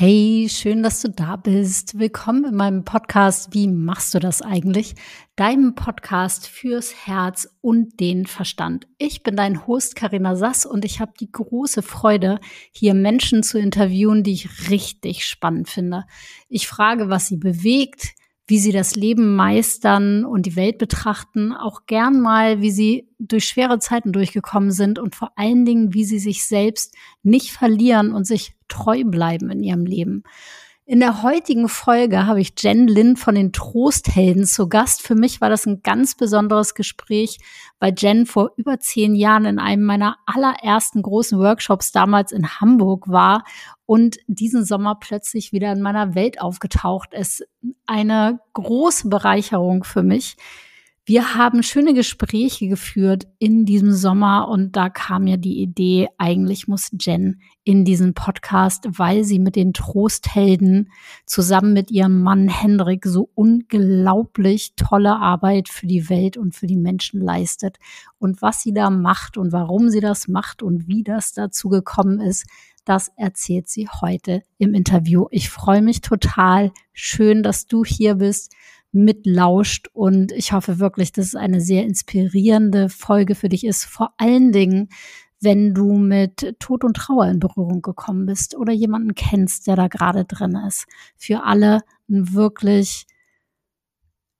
Hey, schön, dass du da bist. Willkommen in meinem Podcast Wie machst du das eigentlich? Deinem Podcast fürs Herz und den Verstand. Ich bin dein Host Karina Sass und ich habe die große Freude, hier Menschen zu interviewen, die ich richtig spannend finde. Ich frage, was sie bewegt, wie sie das Leben meistern und die Welt betrachten, auch gern mal, wie sie durch schwere Zeiten durchgekommen sind und vor allen Dingen, wie sie sich selbst nicht verlieren und sich treu bleiben in ihrem Leben. In der heutigen Folge habe ich Jen Lin von den Trosthelden zu Gast. Für mich war das ein ganz besonderes Gespräch, weil Jen vor über zehn Jahren in einem meiner allerersten großen Workshops damals in Hamburg war und diesen Sommer plötzlich wieder in meiner Welt aufgetaucht ist. Eine große Bereicherung für mich. Wir haben schöne Gespräche geführt in diesem Sommer und da kam ja die Idee, eigentlich muss Jen in diesen Podcast, weil sie mit den Trosthelden zusammen mit ihrem Mann Hendrik so unglaublich tolle Arbeit für die Welt und für die Menschen leistet. Und was sie da macht und warum sie das macht und wie das dazu gekommen ist, das erzählt sie heute im Interview. Ich freue mich total. Schön, dass du hier bist mitlauscht. Und ich hoffe wirklich, dass es eine sehr inspirierende Folge für dich ist. Vor allen Dingen, wenn du mit Tod und Trauer in Berührung gekommen bist oder jemanden kennst, der da gerade drin ist. Für alle ein wirklich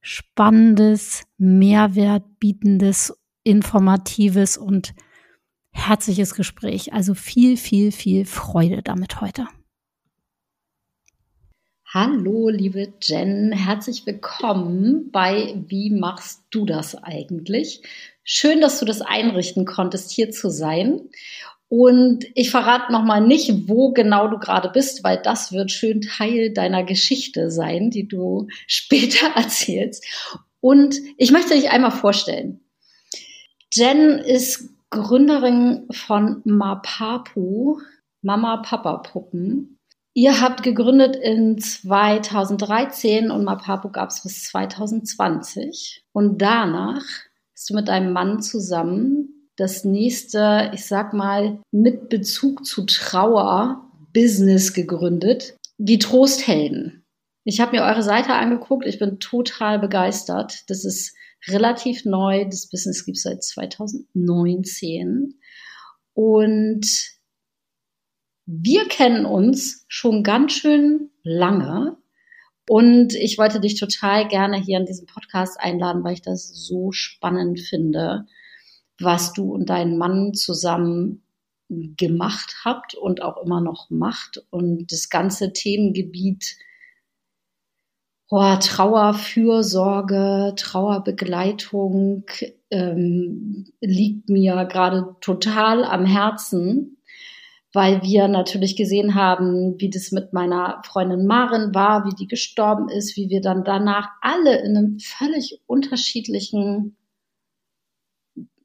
spannendes, Mehrwert bietendes, informatives und herzliches Gespräch. Also viel, viel, viel Freude damit heute. Hallo, liebe Jen, herzlich willkommen bei Wie machst du das eigentlich? Schön, dass du das einrichten konntest, hier zu sein. Und ich verrate nochmal nicht, wo genau du gerade bist, weil das wird schön Teil deiner Geschichte sein, die du später erzählst. Und ich möchte dich einmal vorstellen. Jen ist Gründerin von Mapapu, Mama Papa Puppen. Ihr habt gegründet in 2013 und Mapapu gab es bis 2020. Und danach bist du mit deinem Mann zusammen das nächste, ich sag mal, mit Bezug zu Trauer Business gegründet. Die Trosthelden. Ich habe mir eure Seite angeguckt. Ich bin total begeistert. Das ist relativ neu. Das Business gibt es seit 2019. Und wir kennen uns schon ganz schön lange. Und ich wollte dich total gerne hier in diesem Podcast einladen, weil ich das so spannend finde, was du und dein Mann zusammen gemacht habt und auch immer noch macht. Und das ganze Themengebiet oh, Trauerfürsorge, Trauerbegleitung ähm, liegt mir gerade total am Herzen weil wir natürlich gesehen haben, wie das mit meiner Freundin Marin war, wie die gestorben ist, wie wir dann danach alle in einem völlig unterschiedlichen,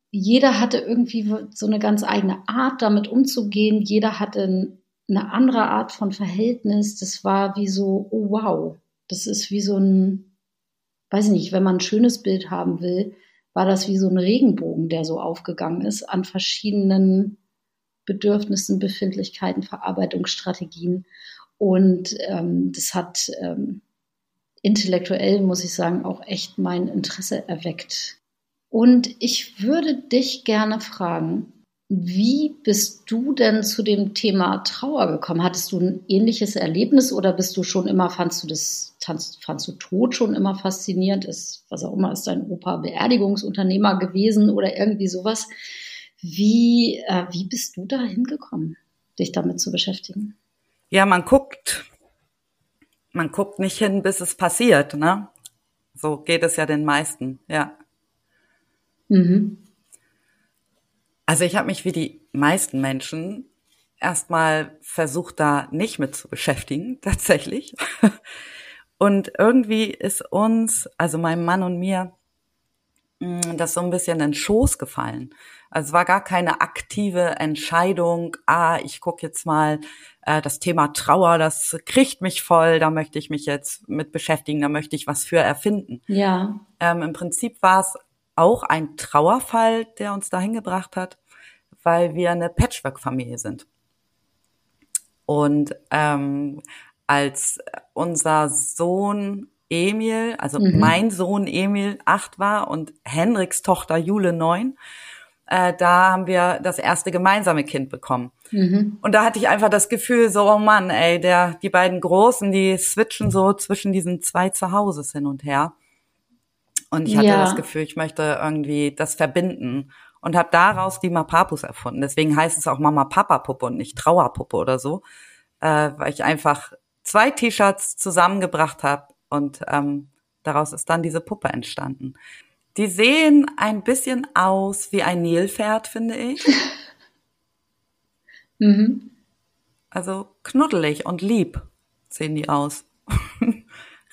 jeder hatte irgendwie so eine ganz eigene Art, damit umzugehen, jeder hatte eine andere Art von Verhältnis. Das war wie so, oh wow, das ist wie so ein, weiß ich nicht, wenn man ein schönes Bild haben will, war das wie so ein Regenbogen, der so aufgegangen ist an verschiedenen Bedürfnissen, Befindlichkeiten, Verarbeitungsstrategien. Und ähm, das hat ähm, intellektuell, muss ich sagen, auch echt mein Interesse erweckt. Und ich würde dich gerne fragen, wie bist du denn zu dem Thema Trauer gekommen? Hattest du ein ähnliches Erlebnis oder bist du schon immer, fandst du das, fandst, du Tod schon immer faszinierend? Ist, was auch immer, ist dein Opa Beerdigungsunternehmer gewesen oder irgendwie sowas? Wie, äh, wie bist du da hingekommen, dich damit zu beschäftigen? Ja, man guckt, man guckt nicht hin, bis es passiert, ne? So geht es ja den meisten, ja. Mhm. Also ich habe mich wie die meisten Menschen erstmal versucht, da nicht mit zu beschäftigen, tatsächlich. Und irgendwie ist uns, also meinem Mann und mir, das so ein bisschen in den Schoß gefallen. Also es war gar keine aktive Entscheidung, ah, ich gucke jetzt mal äh, das Thema Trauer, das kriegt mich voll, da möchte ich mich jetzt mit beschäftigen, da möchte ich was für erfinden. Ja. Ähm, Im Prinzip war es auch ein Trauerfall, der uns dahin gebracht hat, weil wir eine Patchwork-Familie sind. Und ähm, als unser Sohn Emil, also mhm. mein Sohn Emil acht war und Henriks Tochter Jule neun, äh, da haben wir das erste gemeinsame Kind bekommen. Mhm. Und da hatte ich einfach das Gefühl, so, oh Mann, ey, der, die beiden Großen, die switchen so zwischen diesen zwei Zuhauses hin und her. Und ich hatte ja. das Gefühl, ich möchte irgendwie das verbinden und habe daraus die Mapapus erfunden. Deswegen heißt es auch Mama-Papa-Puppe und nicht Trauerpuppe oder so, äh, weil ich einfach zwei T-Shirts zusammengebracht habe und ähm, daraus ist dann diese Puppe entstanden. Die sehen ein bisschen aus wie ein Nilpferd, finde ich. mhm. Also knuddelig und lieb sehen die aus.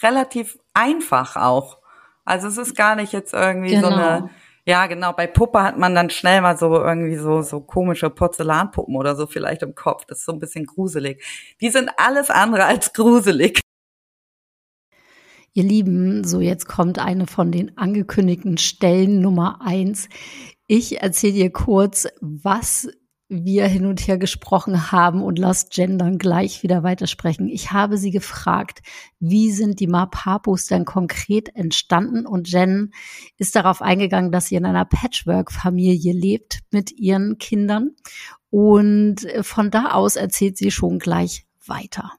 Relativ einfach auch. Also es ist gar nicht jetzt irgendwie genau. so eine, ja genau, bei Puppe hat man dann schnell mal so irgendwie so, so komische Porzellanpuppen oder so vielleicht im Kopf. Das ist so ein bisschen gruselig. Die sind alles andere als gruselig. Ihr Lieben, so jetzt kommt eine von den angekündigten Stellen Nummer eins. Ich erzähle dir kurz, was wir hin und her gesprochen haben und lass Jen dann gleich wieder weitersprechen. Ich habe sie gefragt, wie sind die Mapapus denn konkret entstanden? Und Jen ist darauf eingegangen, dass sie in einer Patchwork-Familie lebt mit ihren Kindern. Und von da aus erzählt sie schon gleich weiter.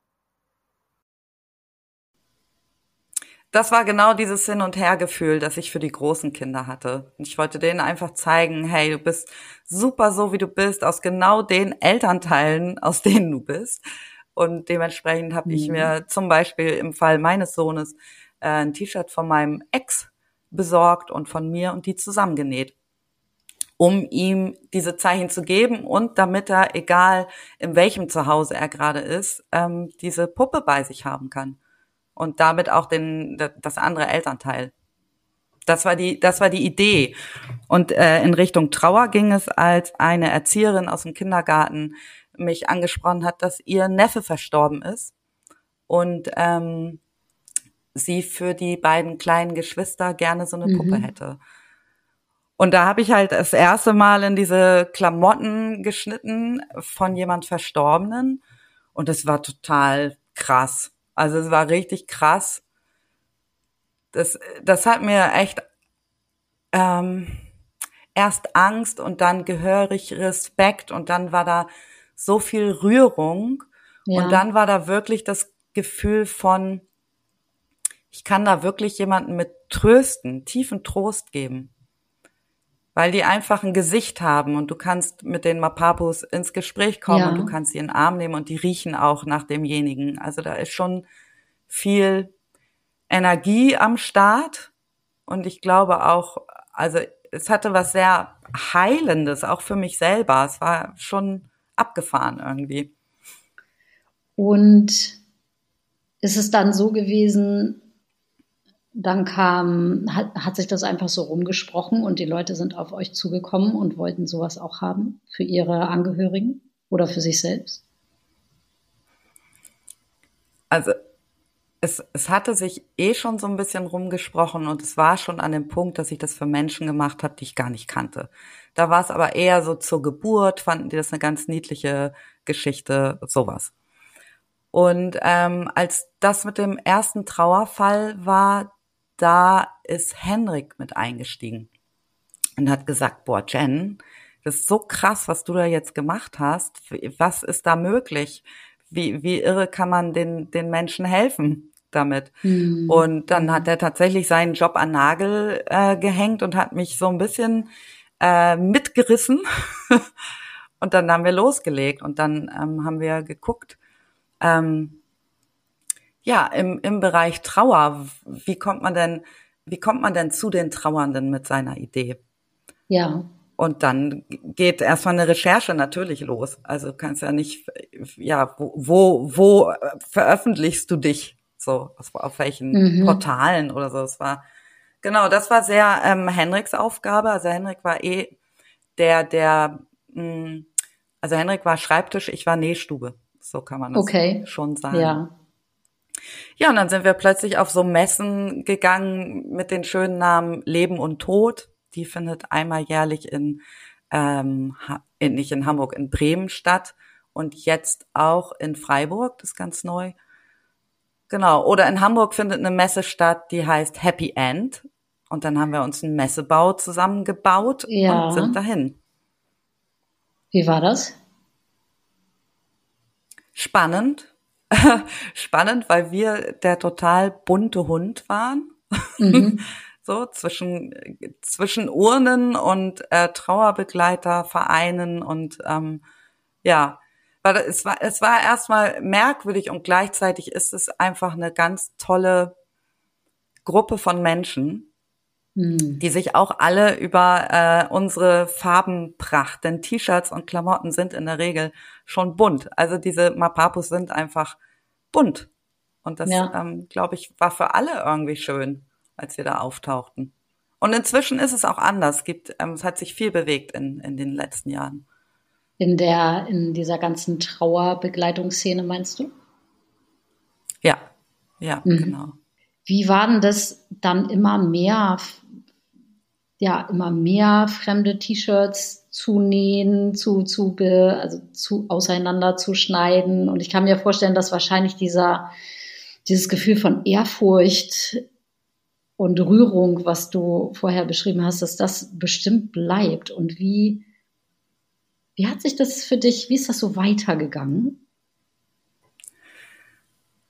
Das war genau dieses Hin- und Hergefühl, das ich für die großen Kinder hatte. Ich wollte denen einfach zeigen, hey, du bist super so, wie du bist, aus genau den Elternteilen, aus denen du bist. Und dementsprechend habe mhm. ich mir zum Beispiel im Fall meines Sohnes äh, ein T-Shirt von meinem Ex besorgt und von mir und die zusammengenäht, um ihm diese Zeichen zu geben und damit er, egal in welchem Zuhause er gerade ist, ähm, diese Puppe bei sich haben kann und damit auch den, das andere Elternteil. Das war die, das war die Idee. Und äh, in Richtung Trauer ging es, als eine Erzieherin aus dem Kindergarten mich angesprochen hat, dass ihr Neffe verstorben ist und ähm, sie für die beiden kleinen Geschwister gerne so eine mhm. Puppe hätte. Und da habe ich halt das erste Mal in diese Klamotten geschnitten von jemand Verstorbenen und es war total krass. Also es war richtig krass. Das, das hat mir echt ähm, erst Angst und dann gehörig Respekt und dann war da so viel Rührung ja. und dann war da wirklich das Gefühl von, ich kann da wirklich jemanden mit trösten, tiefen Trost geben weil die einfach ein Gesicht haben und du kannst mit den Mapapus ins Gespräch kommen ja. und du kannst sie in den Arm nehmen und die riechen auch nach demjenigen. Also da ist schon viel Energie am Start und ich glaube auch, also es hatte was sehr Heilendes, auch für mich selber. Es war schon abgefahren irgendwie. Und ist es dann so gewesen, dann kam, hat, hat sich das einfach so rumgesprochen und die Leute sind auf euch zugekommen und wollten sowas auch haben für ihre Angehörigen oder für sich selbst? Also es, es hatte sich eh schon so ein bisschen rumgesprochen und es war schon an dem Punkt, dass ich das für Menschen gemacht habe, die ich gar nicht kannte. Da war es aber eher so zur Geburt, fanden die das eine ganz niedliche Geschichte, sowas. Und ähm, als das mit dem ersten Trauerfall war, da ist Henrik mit eingestiegen und hat gesagt, boah, Jen, das ist so krass, was du da jetzt gemacht hast. Was ist da möglich? Wie, wie irre kann man den, den Menschen helfen damit? Mhm. Und dann hat er tatsächlich seinen Job an Nagel äh, gehängt und hat mich so ein bisschen äh, mitgerissen. und dann haben wir losgelegt und dann ähm, haben wir geguckt, ähm, ja, im, im Bereich Trauer, wie kommt man denn, wie kommt man denn zu den Trauernden mit seiner Idee? Ja. Und dann geht erstmal eine Recherche natürlich los. Also kannst ja nicht, ja, wo, wo, wo veröffentlichst du dich? So, auf welchen mhm. Portalen oder so. Es war, genau, das war sehr ähm, Henriks Aufgabe. Also Henrik war eh der, der, mh, hm, also Henrik war Schreibtisch, ich war Nähstube. So kann man das okay. schon sagen. Ja. Ja, und dann sind wir plötzlich auf so Messen gegangen mit den schönen Namen Leben und Tod. Die findet einmal jährlich in, ähm, in nicht in Hamburg, in Bremen statt. und jetzt auch in Freiburg, das ist ganz neu. Genau, oder in Hamburg findet eine Messe statt, die heißt Happy End. Und dann haben wir uns einen Messebau zusammengebaut ja. und sind dahin. Wie war das? Spannend. Spannend, weil wir der total bunte Hund waren. Mhm. so zwischen zwischen Urnen und äh, Trauerbegleitervereinen und ähm, ja, weil es war es war erstmal merkwürdig und gleichzeitig ist es einfach eine ganz tolle Gruppe von Menschen, hm. die sich auch alle über äh, unsere Farbenpracht, denn T-Shirts und Klamotten sind in der Regel schon bunt. Also diese Mapapus sind einfach bunt. Und das, ja. ähm, glaube ich, war für alle irgendwie schön, als wir da auftauchten. Und inzwischen ist es auch anders. Es gibt, ähm, es hat sich viel bewegt in, in den letzten Jahren. In der, in dieser ganzen Trauerbegleitungsszene, meinst du? Ja, ja, mhm. genau. Wie war denn das dann immer mehr ja immer mehr fremde T-Shirts zu nähen, zu, zu, be, also zu auseinanderzuschneiden. Und ich kann mir vorstellen, dass wahrscheinlich dieser, dieses Gefühl von Ehrfurcht und Rührung, was du vorher beschrieben hast, dass das bestimmt bleibt. Und wie, wie hat sich das für dich, wie ist das so weitergegangen?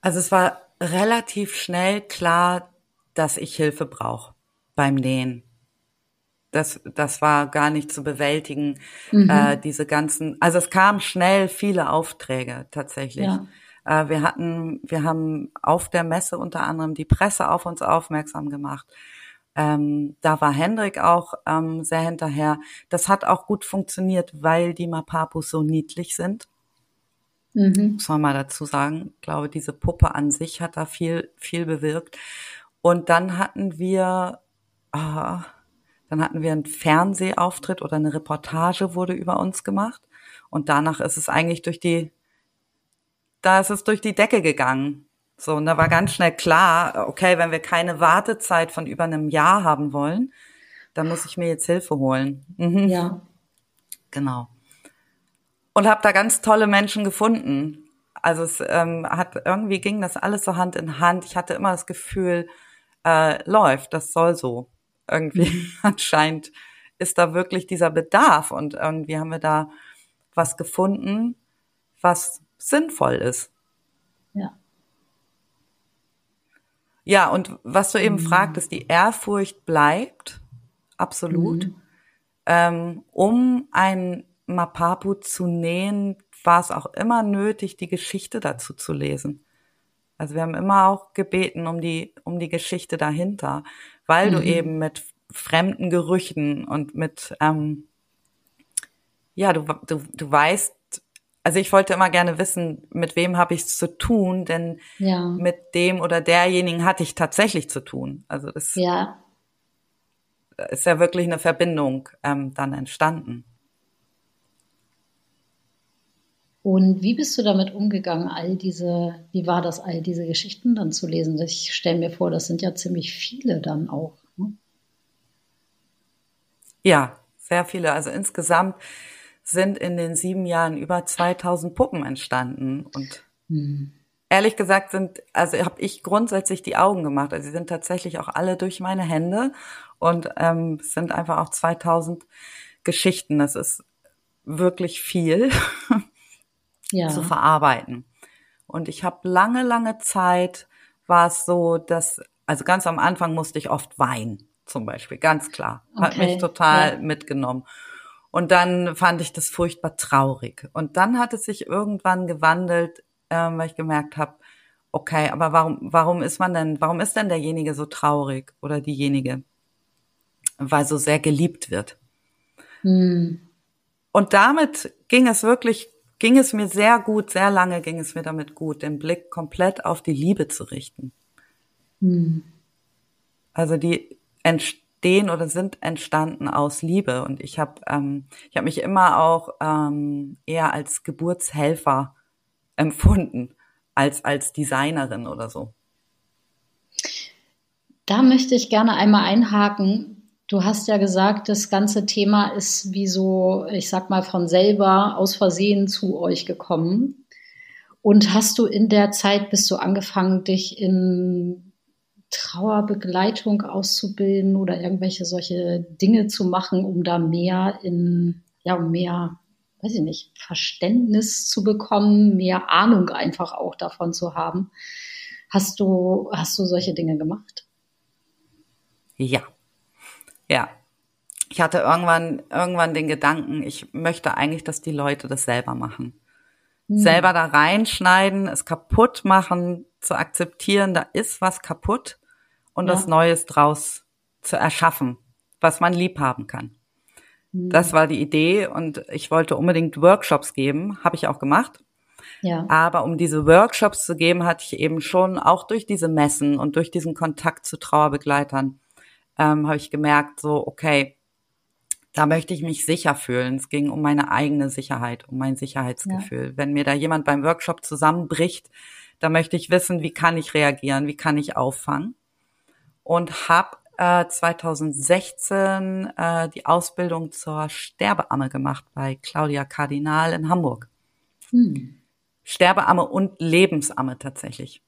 Also es war relativ schnell klar, dass ich Hilfe brauche beim Nähen das, das war gar nicht zu bewältigen, mhm. äh, diese ganzen, also es kamen schnell viele Aufträge tatsächlich. Ja. Äh, wir hatten, wir haben auf der Messe unter anderem die Presse auf uns aufmerksam gemacht. Ähm, da war Hendrik auch ähm, sehr hinterher. Das hat auch gut funktioniert, weil die Mapapus so niedlich sind. Mhm. Muss man mal dazu sagen. Ich glaube, diese Puppe an sich hat da viel, viel bewirkt. Und dann hatten wir, ah, dann hatten wir einen Fernsehauftritt oder eine Reportage wurde über uns gemacht. Und danach ist es eigentlich durch die, da ist es durch die Decke gegangen. So, und da war ganz schnell klar, okay, wenn wir keine Wartezeit von über einem Jahr haben wollen, dann muss ich mir jetzt Hilfe holen. Mhm. Ja. Genau. Und habe da ganz tolle Menschen gefunden. Also es ähm, hat irgendwie ging das alles so Hand in Hand. Ich hatte immer das Gefühl, äh, läuft, das soll so irgendwie anscheinend ist da wirklich dieser Bedarf und irgendwie haben wir da was gefunden, was sinnvoll ist. Ja. Ja, und was du eben mhm. fragtest, die Ehrfurcht bleibt, absolut. Mhm. Ähm, um ein Mapapu zu nähen, war es auch immer nötig, die Geschichte dazu zu lesen. Also wir haben immer auch gebeten um die, um die Geschichte dahinter, weil mhm. du eben mit fremden Gerüchen und mit, ähm, ja, du, du, du weißt, also ich wollte immer gerne wissen, mit wem habe ich es zu tun, denn ja. mit dem oder derjenigen hatte ich tatsächlich zu tun. Also das ja. ist ja wirklich eine Verbindung ähm, dann entstanden. Und wie bist du damit umgegangen, all diese, wie war das, all diese Geschichten dann zu lesen? Ich stelle mir vor, das sind ja ziemlich viele dann auch. Ne? Ja, sehr viele. Also insgesamt sind in den sieben Jahren über 2000 Puppen entstanden und hm. ehrlich gesagt sind, also habe ich grundsätzlich die Augen gemacht. Also sie sind tatsächlich auch alle durch meine Hände und ähm, es sind einfach auch 2000 Geschichten. Das ist wirklich viel. ja. zu verarbeiten. Und ich habe lange, lange Zeit war es so, dass, also ganz am Anfang musste ich oft weinen, zum Beispiel, ganz klar. Hat okay. mich total ja. mitgenommen. Und dann fand ich das furchtbar traurig. Und dann hat es sich irgendwann gewandelt, ähm, weil ich gemerkt habe, okay, aber warum, warum ist man denn, warum ist denn derjenige so traurig oder diejenige? Weil so sehr geliebt wird. Hm. Und damit ging es wirklich ging es mir sehr gut, sehr lange ging es mir damit gut, den Blick komplett auf die Liebe zu richten. Hm. Also die entstehen oder sind entstanden aus Liebe und ich habe ähm, ich habe mich immer auch ähm, eher als Geburtshelfer empfunden als als Designerin oder so. Da möchte ich gerne einmal einhaken. Du hast ja gesagt, das ganze Thema ist wie so, ich sag mal, von selber aus Versehen zu euch gekommen. Und hast du in der Zeit, bist du angefangen, dich in Trauerbegleitung auszubilden oder irgendwelche solche Dinge zu machen, um da mehr in, ja, mehr, weiß ich nicht, Verständnis zu bekommen, mehr Ahnung einfach auch davon zu haben. Hast du, hast du solche Dinge gemacht? Ja, ja. Ich hatte irgendwann, irgendwann den Gedanken, ich möchte eigentlich, dass die Leute das selber machen. Hm. Selber da reinschneiden, es kaputt machen, zu akzeptieren, da ist was kaputt und ja. das Neues draus zu erschaffen, was man lieb haben kann. Hm. Das war die Idee und ich wollte unbedingt Workshops geben, habe ich auch gemacht. Ja. Aber um diese Workshops zu geben, hatte ich eben schon auch durch diese Messen und durch diesen Kontakt zu Trauerbegleitern ähm, habe ich gemerkt, so, okay, da möchte ich mich sicher fühlen. Es ging um meine eigene Sicherheit, um mein Sicherheitsgefühl. Ja. Wenn mir da jemand beim Workshop zusammenbricht, da möchte ich wissen, wie kann ich reagieren, wie kann ich auffangen. Und habe äh, 2016 äh, die Ausbildung zur Sterbeamme gemacht bei Claudia Kardinal in Hamburg. Hm. Sterbeamme und Lebensamme tatsächlich.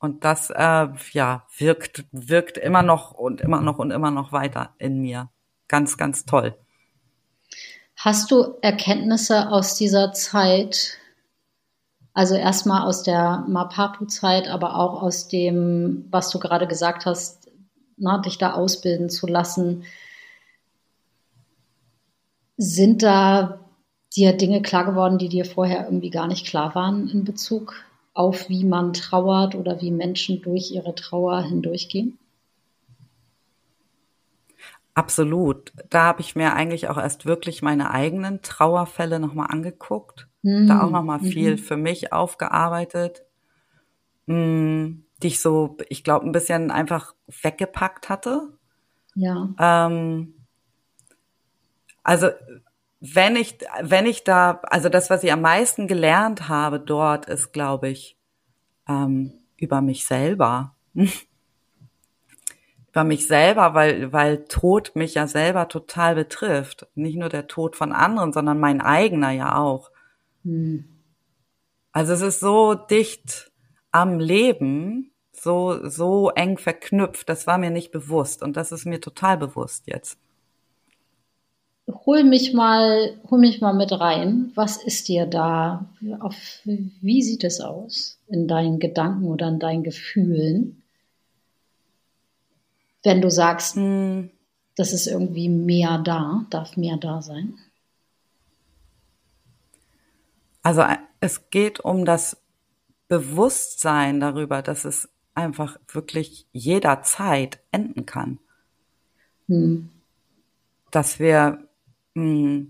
Und das, äh, ja, wirkt, wirkt immer noch und immer noch und immer noch weiter in mir. Ganz, ganz toll. Hast du Erkenntnisse aus dieser Zeit, also erstmal aus der Mapapu-Zeit, aber auch aus dem, was du gerade gesagt hast, na, dich da ausbilden zu lassen? Sind da dir Dinge klar geworden, die dir vorher irgendwie gar nicht klar waren in Bezug auf, wie man trauert oder wie Menschen durch ihre Trauer hindurchgehen? Absolut. Da habe ich mir eigentlich auch erst wirklich meine eigenen Trauerfälle nochmal angeguckt. Mhm. Da auch nochmal viel mhm. für mich aufgearbeitet, mh, hm, die ich so, ich glaube, ein bisschen einfach weggepackt hatte. Ja. Ähm, also wenn ich, wenn ich da, also das, was ich am meisten gelernt habe dort, ist, glaube ich, ähm, über mich selber. über mich selber, weil, weil Tod mich ja selber total betrifft. Nicht nur der Tod von anderen, sondern mein eigener ja auch. Hm. Also es ist so dicht am Leben, so, so eng verknüpft. Das war mir nicht bewusst und das ist mir total bewusst jetzt hol mich mal, hol mich mal mit rein. Was ist dir da? Auf, wie sieht es aus in deinen Gedanken oder in deinen Gefühlen? Wenn du sagst, hm, das ist irgendwie mehr da, darf mehr da sein? Also es geht um das Bewusstsein darüber, dass es einfach wirklich jederzeit enden kann. Hm. Dass wir mh,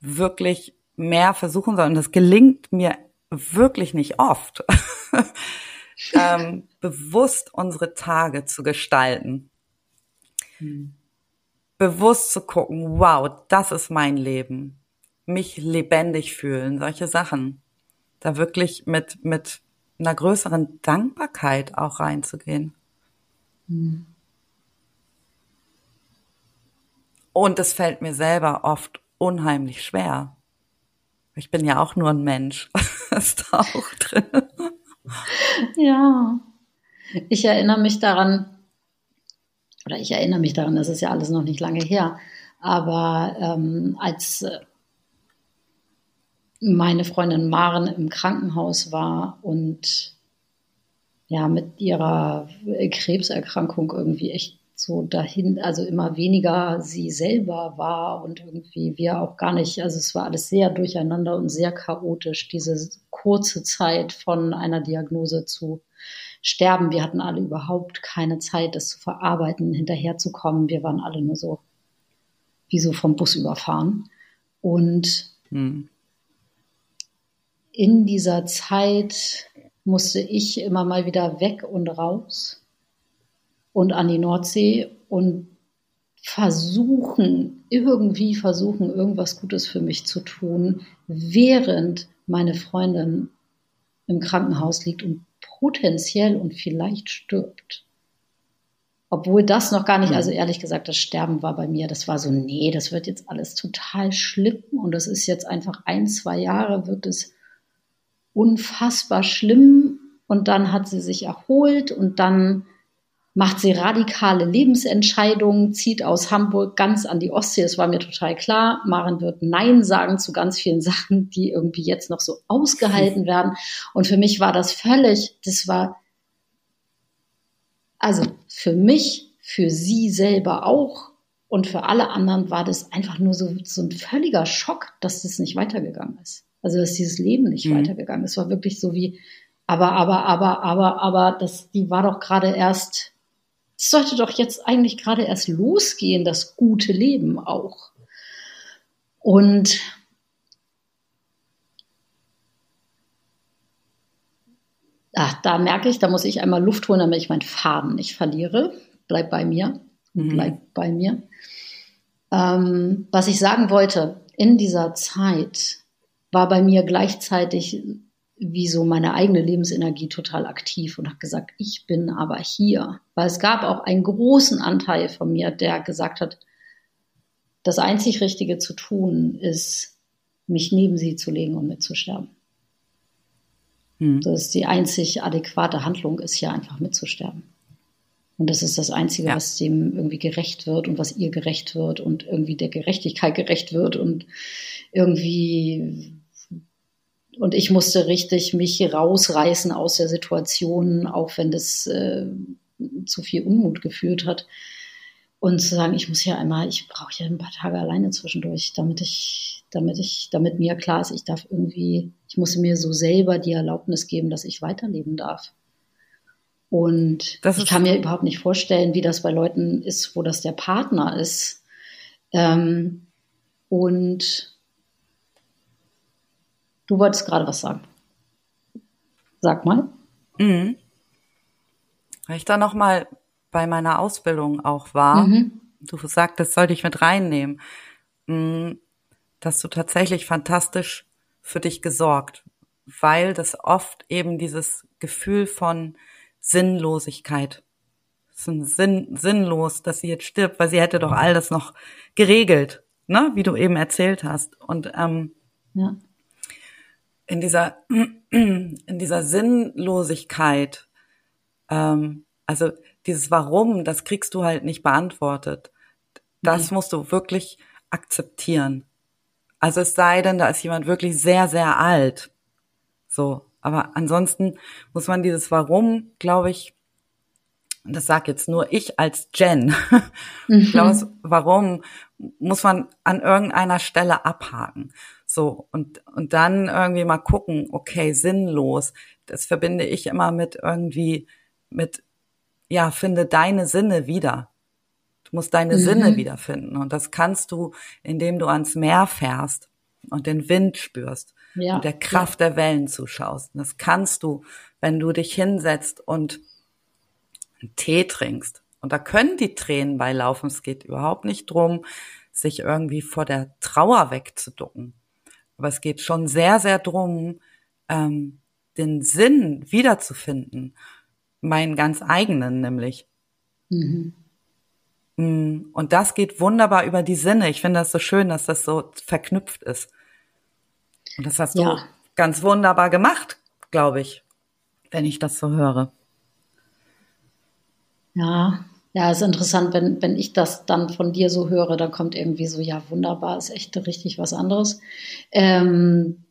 wirklich mehr versuchen soll. Und das gelingt mir wirklich nicht oft, ähm, bewusst unsere Tage zu gestalten. Hm. Bewusst zu gucken, wow, das ist mein Leben. Mich lebendig fühlen, solche Sachen. Da wirklich mit, mit einer größeren Dankbarkeit auch reinzugehen. Hm. Und es fällt mir selber oft unheimlich schwer. Ich bin ja auch nur ein Mensch. ist da auch drin. Ja. Ich erinnere mich daran, oder ich erinnere mich daran, das ist ja alles noch nicht lange her, aber ähm, als äh, meine Freundin Maren im Krankenhaus war und ja mit ihrer Krebserkrankung irgendwie echt so dahin, also immer weniger sie selber war und irgendwie wir auch gar nicht, also es war alles sehr durcheinander und sehr chaotisch, diese kurze Zeit von einer Diagnose zu sterben. Wir hatten alle überhaupt keine Zeit, das zu verarbeiten, hinterherzukommen. Wir waren alle nur so wie so vom Bus überfahren. Und hm. in dieser Zeit musste ich immer mal wieder weg und raus und an die Nordsee und versuchen, irgendwie versuchen, irgendwas Gutes für mich zu tun, während meine Freundin im Krankenhaus liegt und potenziell und vielleicht stirbt. Obwohl das noch gar nicht, also ehrlich gesagt, das Sterben war bei mir, das war so, nee, das wird jetzt alles total schlimm und das ist jetzt einfach ein, zwei Jahre, wird es unfassbar schlimm und dann hat sie sich erholt und dann macht sie radikale Lebensentscheidungen, zieht aus Hamburg ganz an die Ostsee. Es war mir total klar, Maren wird Nein sagen zu ganz vielen Sachen, die irgendwie jetzt noch so ausgehalten werden. Und für mich war das völlig, das war, also für mich, für sie selber auch und für alle anderen war das einfach nur so, so ein völliger Schock, dass das nicht weitergegangen ist. Also dass dieses Leben nicht mhm. weitergegangen ist. Es war wirklich so wie, aber, aber, aber, aber, aber, das, die war doch gerade erst es sollte doch jetzt eigentlich gerade erst losgehen, das gute Leben auch. Und ach, da merke ich, da muss ich einmal Luft holen, damit ich meinen Faden nicht verliere. Bleib bei mir. Mhm. Bleib bei mir. Ähm, was ich sagen wollte, in dieser Zeit war bei mir gleichzeitig wie so meine eigene Lebensenergie total aktiv und habe gesagt, ich bin aber hier. Weil es gab auch einen großen Anteil von mir, der gesagt hat, das einzig Richtige zu tun ist, mich neben sie zu legen und mitzusterben. Hm. Das ist die einzig adäquate Handlung, ist hier einfach mitzusterben. Und das ist das Einzige, ja. was dem irgendwie gerecht wird und was ihr gerecht wird und irgendwie der Gerechtigkeit gerecht wird und irgendwie und ich musste richtig mich rausreißen aus der Situation, auch wenn das äh, zu viel Unmut geführt hat. Und zu sagen, ich muss ja einmal, ich brauche ja ein paar Tage alleine zwischendurch, damit ich, damit ich, damit mir klar ist, ich darf irgendwie, ich muss mir so selber die Erlaubnis geben, dass ich weiterleben darf. Und ich kann mir überhaupt nicht vorstellen, wie das bei Leuten ist, wo das der Partner ist. Ähm, und Du wolltest gerade was sagen. Sag mal. Mhm. Weil ich da noch mal bei meiner Ausbildung auch war, mhm. du sagtest, sollte ich mit reinnehmen, mhm, dass du tatsächlich fantastisch für dich gesorgt, weil das oft eben dieses Gefühl von Sinnlosigkeit, es ist ein Sinn, sinnlos, dass sie jetzt stirbt, weil sie hätte doch all das noch geregelt, ne, wie du eben erzählt hast. Und ähm, ja in dieser, in dieser Sinnlosigkeit, ähm, also dieses Warum, das kriegst du halt nicht beantwortet. Das mhm. musst du wirklich akzeptieren. Also es sei denn, da ist jemand wirklich sehr, sehr alt. So. Aber ansonsten muss man dieses Warum, glaube ich, und das sag jetzt nur ich als Jen, mhm. ich glaube, warum muss man an irgendeiner Stelle abhaken. So, und, und dann irgendwie mal gucken, okay, sinnlos. Das verbinde ich immer mit irgendwie, mit, ja, finde deine Sinne wieder. Du musst deine mhm. Sinne wiederfinden. Und das kannst du, indem du ans Meer fährst und den Wind spürst ja. und der Kraft ja. der Wellen zuschaust. Und das kannst du, wenn du dich hinsetzt und einen Tee trinkst. Und da können die Tränen beilaufen. Es geht überhaupt nicht drum, sich irgendwie vor der Trauer wegzuducken. Aber es geht schon sehr, sehr drum, ähm, den Sinn wiederzufinden. Meinen ganz eigenen nämlich. Mhm. Mm, und das geht wunderbar über die Sinne. Ich finde das so schön, dass das so verknüpft ist. Und das hast ja. du ganz wunderbar gemacht, glaube ich, wenn ich das so höre. Ja, ja, ist interessant, wenn, wenn ich das dann von dir so höre, dann kommt irgendwie so, ja, wunderbar, ist echt richtig was anderes. Ähm,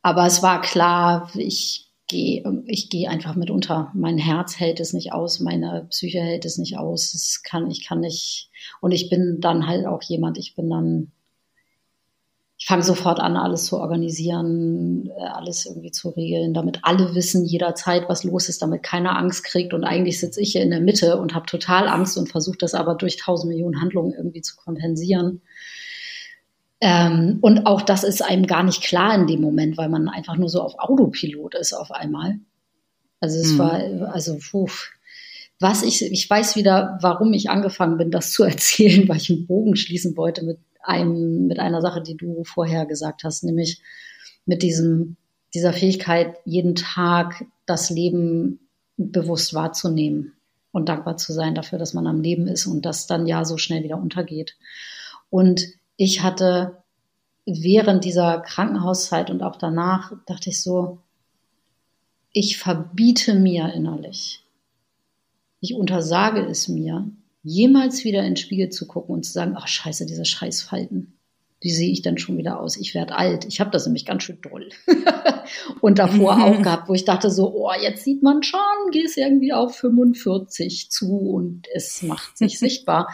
aber es war klar, ich gehe ich gehe einfach mit unter. Mein Herz hält es nicht aus, meine Psyche hält es nicht aus. Es kann, ich kann nicht. Und ich bin dann halt auch jemand, ich bin dann ich fange sofort an, alles zu organisieren, äh, alles irgendwie zu regeln, damit alle wissen jederzeit, was los ist, damit keiner Angst kriegt. Und eigentlich sitze ich hier in der Mitte und habe total Angst und versuche das aber durch tausend Millionen Handlungen irgendwie zu kompensieren. Ähm, und auch das ist einem gar nicht klar in dem Moment, weil man einfach nur so auf Autopilot ist auf einmal. Also es mhm. war, also puh, was ich, ich weiß wieder, warum ich angefangen bin, das zu erzählen, weil ich einen Bogen schließen wollte mit einem, mit einer Sache, die du vorher gesagt hast, nämlich mit diesem, dieser Fähigkeit, jeden Tag das Leben bewusst wahrzunehmen. und dankbar zu sein dafür, dass man am Leben ist und das dann ja so schnell wieder untergeht. Und ich hatte während dieser Krankenhauszeit und auch danach, dachte ich so, ich verbiete mir innerlich, ich untersage es mir, jemals wieder in den Spiegel zu gucken und zu sagen, ach scheiße, diese Scheißfalten. Wie sehe ich denn schon wieder aus? Ich werde alt. Ich habe das nämlich ganz schön doll. und davor auch gehabt, wo ich dachte so, oh, jetzt sieht man schon, gehst irgendwie auf 45 zu und es macht sich sichtbar.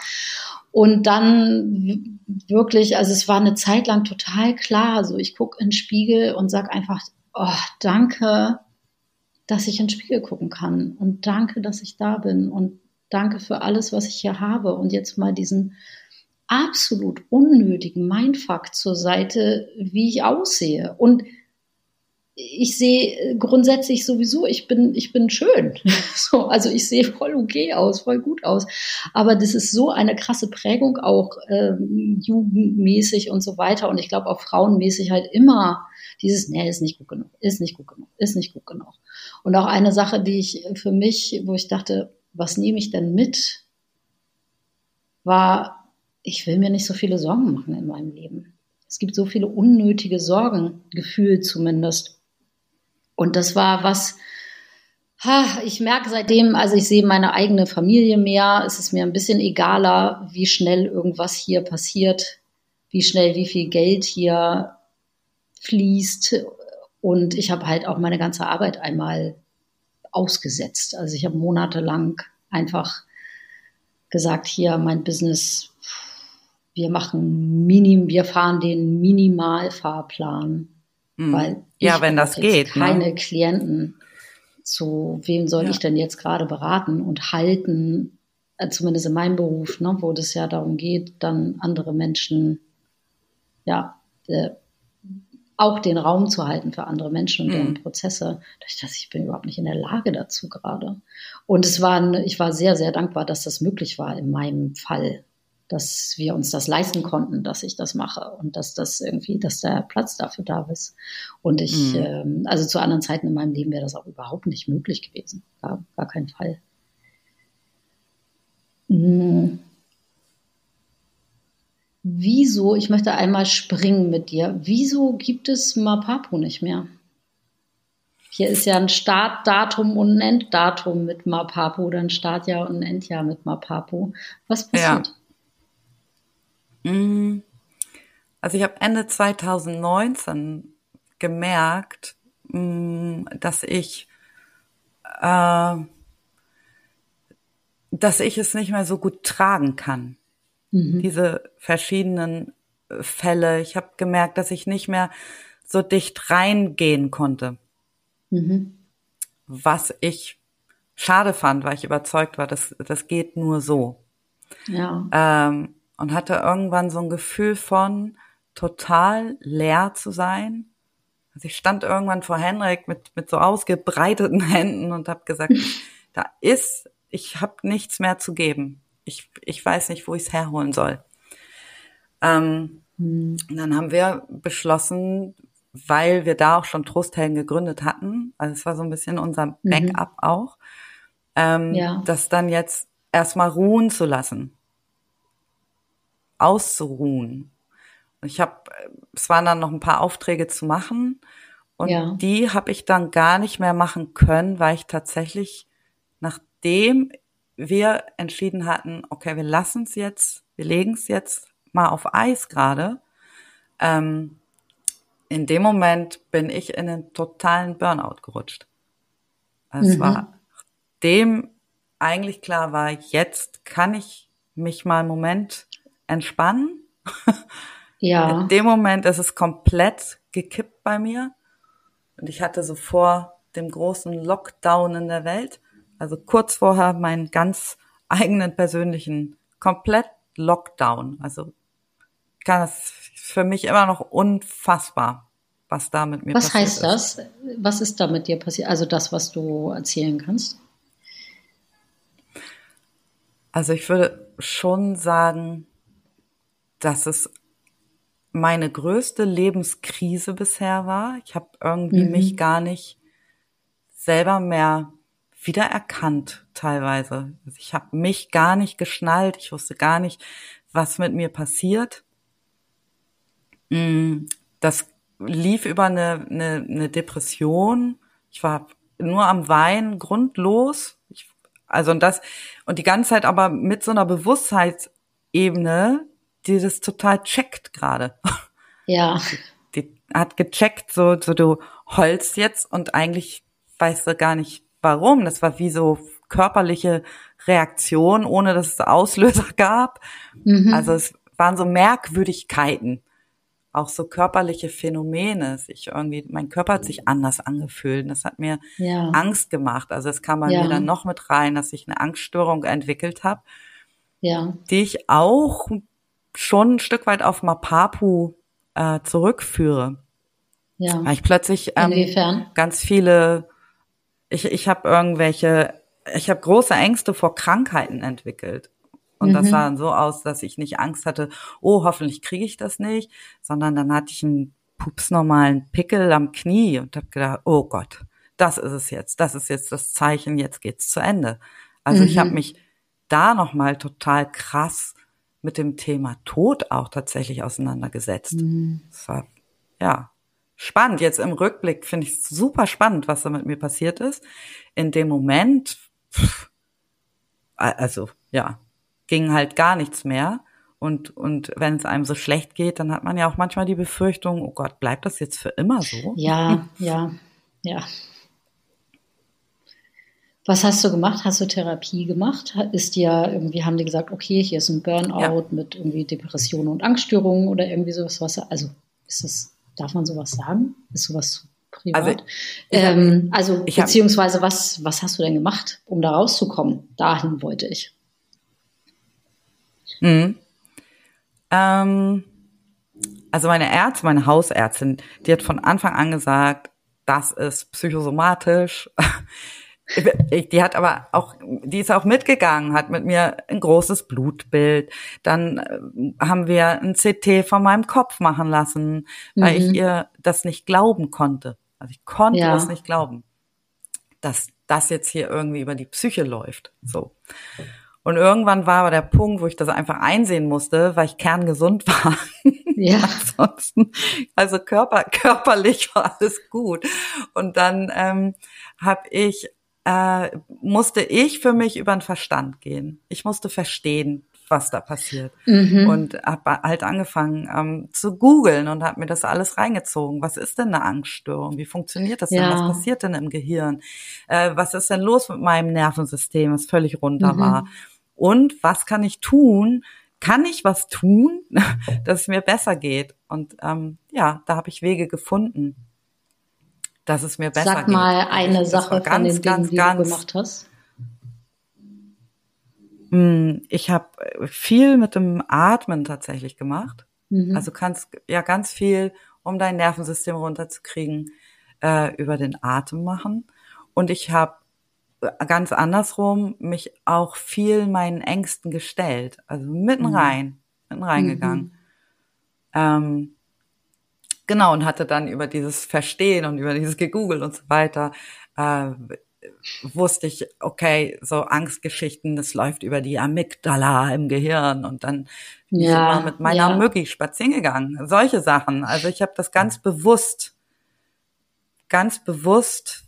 Und dann wirklich, also es war eine Zeit lang total klar, so ich gucke in den Spiegel und sag einfach, oh, danke, dass ich in den Spiegel gucken kann und danke, dass ich da bin und danke für alles, was ich hier habe und jetzt mal diesen absolut unnötigen Mindfuck zur Seite, wie ich aussehe. Und ich sehe grundsätzlich sowieso, ich bin, ich bin schön. So, also ich sehe voll okay aus, voll gut aus. Aber das ist so eine krasse Prägung auch ähm, jugendmäßig und so weiter. Und ich glaube auch frauenmäßig halt immer dieses, nee, ist nicht gut genug, ist nicht gut genug, ist nicht gut genug. Und auch eine Sache, die ich für mich, wo ich dachte, was nehme ich denn mit, war, ich will mir nicht so viele Sorgen machen in meinem Leben. Es gibt so viele unnötige Sorgen, gefühlt zumindest. Und das war was, ha, ich merke seitdem, also ich sehe meine eigene Familie mehr, es ist mir ein bisschen egaler, wie schnell irgendwas hier passiert, wie schnell wie viel Geld hier fließt. Und ich habe halt auch meine ganze Arbeit einmal ausgesetzt. Also ich habe monatelang einfach gesagt, hier mein Business, wir machen Minim, wir fahren den Minimalfahrplan. Mhm. Weil ja, wenn das geht. Ne? Keine ne? Klienten. Zu wem soll ja. ich denn jetzt gerade beraten und halten, äh, zumindest in meinem Beruf, ne, wo das ja darum geht, dann andere Menschen ja äh, auch den Raum zu halten für andere Menschen und deren mhm. Prozesse. Durch das ich bin überhaupt nicht in der Lage dazu gerade. Und es war, ich war sehr, sehr dankbar, dass das möglich war in meinem Fall, dass wir uns das leisten konnten, dass ich das mache und dass das irgendwie, dass der Platz dafür da ist. Und ich, mhm. ähm, also zu anderen Zeiten in meinem Leben wäre das auch überhaupt nicht möglich gewesen. Gar, gar kein Fall. Mhm wieso, ich möchte einmal springen mit dir, wieso gibt es Mapapu nicht mehr? Hier ist ja ein Startdatum und ein Enddatum mit Mapapu, dann Startjahr und ein Endjahr mit Mapapu. Was passiert? Ja. Mm. Also ich habe Ende 2019 gemerkt, mm, dass ich äh, dass ich es nicht mehr so gut tragen kann mhm. diese verschiedenen äh, Fälle. Ich habe gemerkt, dass ich nicht mehr so dicht reingehen konnte. Mhm. Was ich schade fand, weil ich überzeugt war, dass das geht nur so. Ja. Ähm, und hatte irgendwann so ein Gefühl von total leer zu sein. Also ich stand irgendwann vor Henrik mit mit so ausgebreiteten Händen und habe gesagt, da ist, ich habe nichts mehr zu geben ich, ich weiß nicht, wo ich es herholen soll. Ähm, mhm. Dann haben wir beschlossen, weil wir da auch schon Trosthelden gegründet hatten, also es war so ein bisschen unser mhm. Backup mhm. auch, ähm, ja. das dann jetzt erstmal ruhen zu lassen, auszuruhen. Ich habe, es waren dann noch ein paar Aufträge zu machen und ja. die habe ich dann gar nicht mehr machen können, weil ich tatsächlich nachdem wir entschieden hatten, okay, wir lassen es jetzt, wir legen es jetzt mal auf Eis gerade. Ähm, in dem Moment bin ich in einen totalen Burnout gerutscht. Es mhm. war dem eigentlich klar war, jetzt kann ich mich mal einen Moment entspannen. Ja. In dem Moment ist es komplett gekippt bei mir. Und ich hatte so vor dem großen Lockdown in der Welt also kurz vorher meinen ganz eigenen persönlichen komplett Lockdown. Also kann es für mich immer noch unfassbar, was da mit mir was passiert ist. Was heißt das? Was ist da mit dir passiert? Also das, was du erzählen kannst? Also ich würde schon sagen, dass es meine größte Lebenskrise bisher war. Ich habe irgendwie mhm. mich gar nicht selber mehr wiedererkannt teilweise. Also ich habe mich gar nicht geschnallt, ich wusste gar nicht, was mit mir passiert. Mm, das lief über eine, eine, eine Depression. Ich war nur am Weinen, grundlos. Ich, also und das, und die ganze Zeit aber mit so einer Bewusstheitsebene, die das total checkt gerade. Ja. Die, die hat gecheckt, so, so du heulst jetzt und eigentlich weißt du gar nicht warum. Das war wie so körperliche Reaktion, ohne dass es Auslöser gab. Mhm. Also es waren so Merkwürdigkeiten auch so körperliche Phänomene. Ich irgendwie, mein Körper hat sich anders angefühlt. Das hat mir ja. Angst gemacht. Also es kam bei ja. mir dann noch mit rein, dass ich eine Angststörung entwickelt habe, ja. die ich auch schon ein Stück weit auf Mapapu äh, zurückführe. Ja. Weil ich plötzlich ähm, ganz viele, ich, ich habe irgendwelche, ich habe große Ängste vor Krankheiten entwickelt. Und mhm. das sah dann so aus, dass ich nicht Angst hatte, oh, hoffentlich kriege ich das nicht, sondern dann hatte ich einen pupsnormalen Pickel am Knie und habe gedacht, oh Gott, das ist es jetzt, das ist jetzt das Zeichen, jetzt geht's zu Ende. Also mhm. ich habe mich da nochmal total krass mit dem Thema Tod auch tatsächlich auseinandergesetzt. Mhm. War, ja, spannend. Jetzt im Rückblick finde ich es super spannend, was da mit mir passiert ist. In dem Moment, pff, also, ja, ging halt gar nichts mehr. Und, und wenn es einem so schlecht geht, dann hat man ja auch manchmal die Befürchtung, oh Gott, bleibt das jetzt für immer so? Ja, ja, ja. Was hast du gemacht? Hast du Therapie gemacht? Ist dir irgendwie, haben die gesagt, okay, hier ist ein Burnout ja. mit irgendwie Depressionen und Angststörungen oder irgendwie sowas? Was, also ist das, darf man sowas sagen? Ist sowas privat? Also, ähm, also beziehungsweise was, was hast du denn gemacht, um da rauszukommen? Dahin wollte ich. Mhm. Ähm, also meine Ärztin, meine Hausärztin, die hat von Anfang an gesagt, das ist psychosomatisch. Die hat aber auch, die ist auch mitgegangen, hat mit mir ein großes Blutbild. Dann äh, haben wir ein CT von meinem Kopf machen lassen, weil mhm. ich ihr das nicht glauben konnte. Also ich konnte ja. das nicht glauben, dass das jetzt hier irgendwie über die Psyche läuft. So. Und irgendwann war aber der Punkt, wo ich das einfach einsehen musste, weil ich kerngesund war. Ja. Ansonsten, also körper, körperlich war alles gut. Und dann ähm, habe ich, äh, musste ich für mich über den Verstand gehen. Ich musste verstehen, was da passiert. Mhm. Und habe halt angefangen ähm, zu googeln und habe mir das alles reingezogen. Was ist denn eine Angststörung? Wie funktioniert das ja. denn? Was passiert denn im Gehirn? Äh, was ist denn los mit meinem Nervensystem, das völlig runter mhm. war? Und was kann ich tun? Kann ich was tun, dass es mir besser geht? Und ähm, ja, da habe ich Wege gefunden, dass es mir besser Sag geht. Mal eine das Sache ganz, von den ganz, Dingen, ganz, die du gemacht hast. Hm, ich habe viel mit dem Atmen tatsächlich gemacht. Mhm. Also kannst ja ganz viel, um dein Nervensystem runterzukriegen, äh, über den Atem machen. Und ich habe ganz andersrum mich auch viel meinen Ängsten gestellt. Also mitten mhm. rein, mitten reingegangen. Mhm. Ähm, genau, und hatte dann über dieses Verstehen und über dieses gegoogelt und so weiter, äh, wusste ich, okay, so Angstgeschichten, das läuft über die Amygdala im Gehirn und dann bin ja, ich immer mit meiner ja. Mücki spazieren gegangen. Solche Sachen. Also ich habe das ganz bewusst, ganz bewusst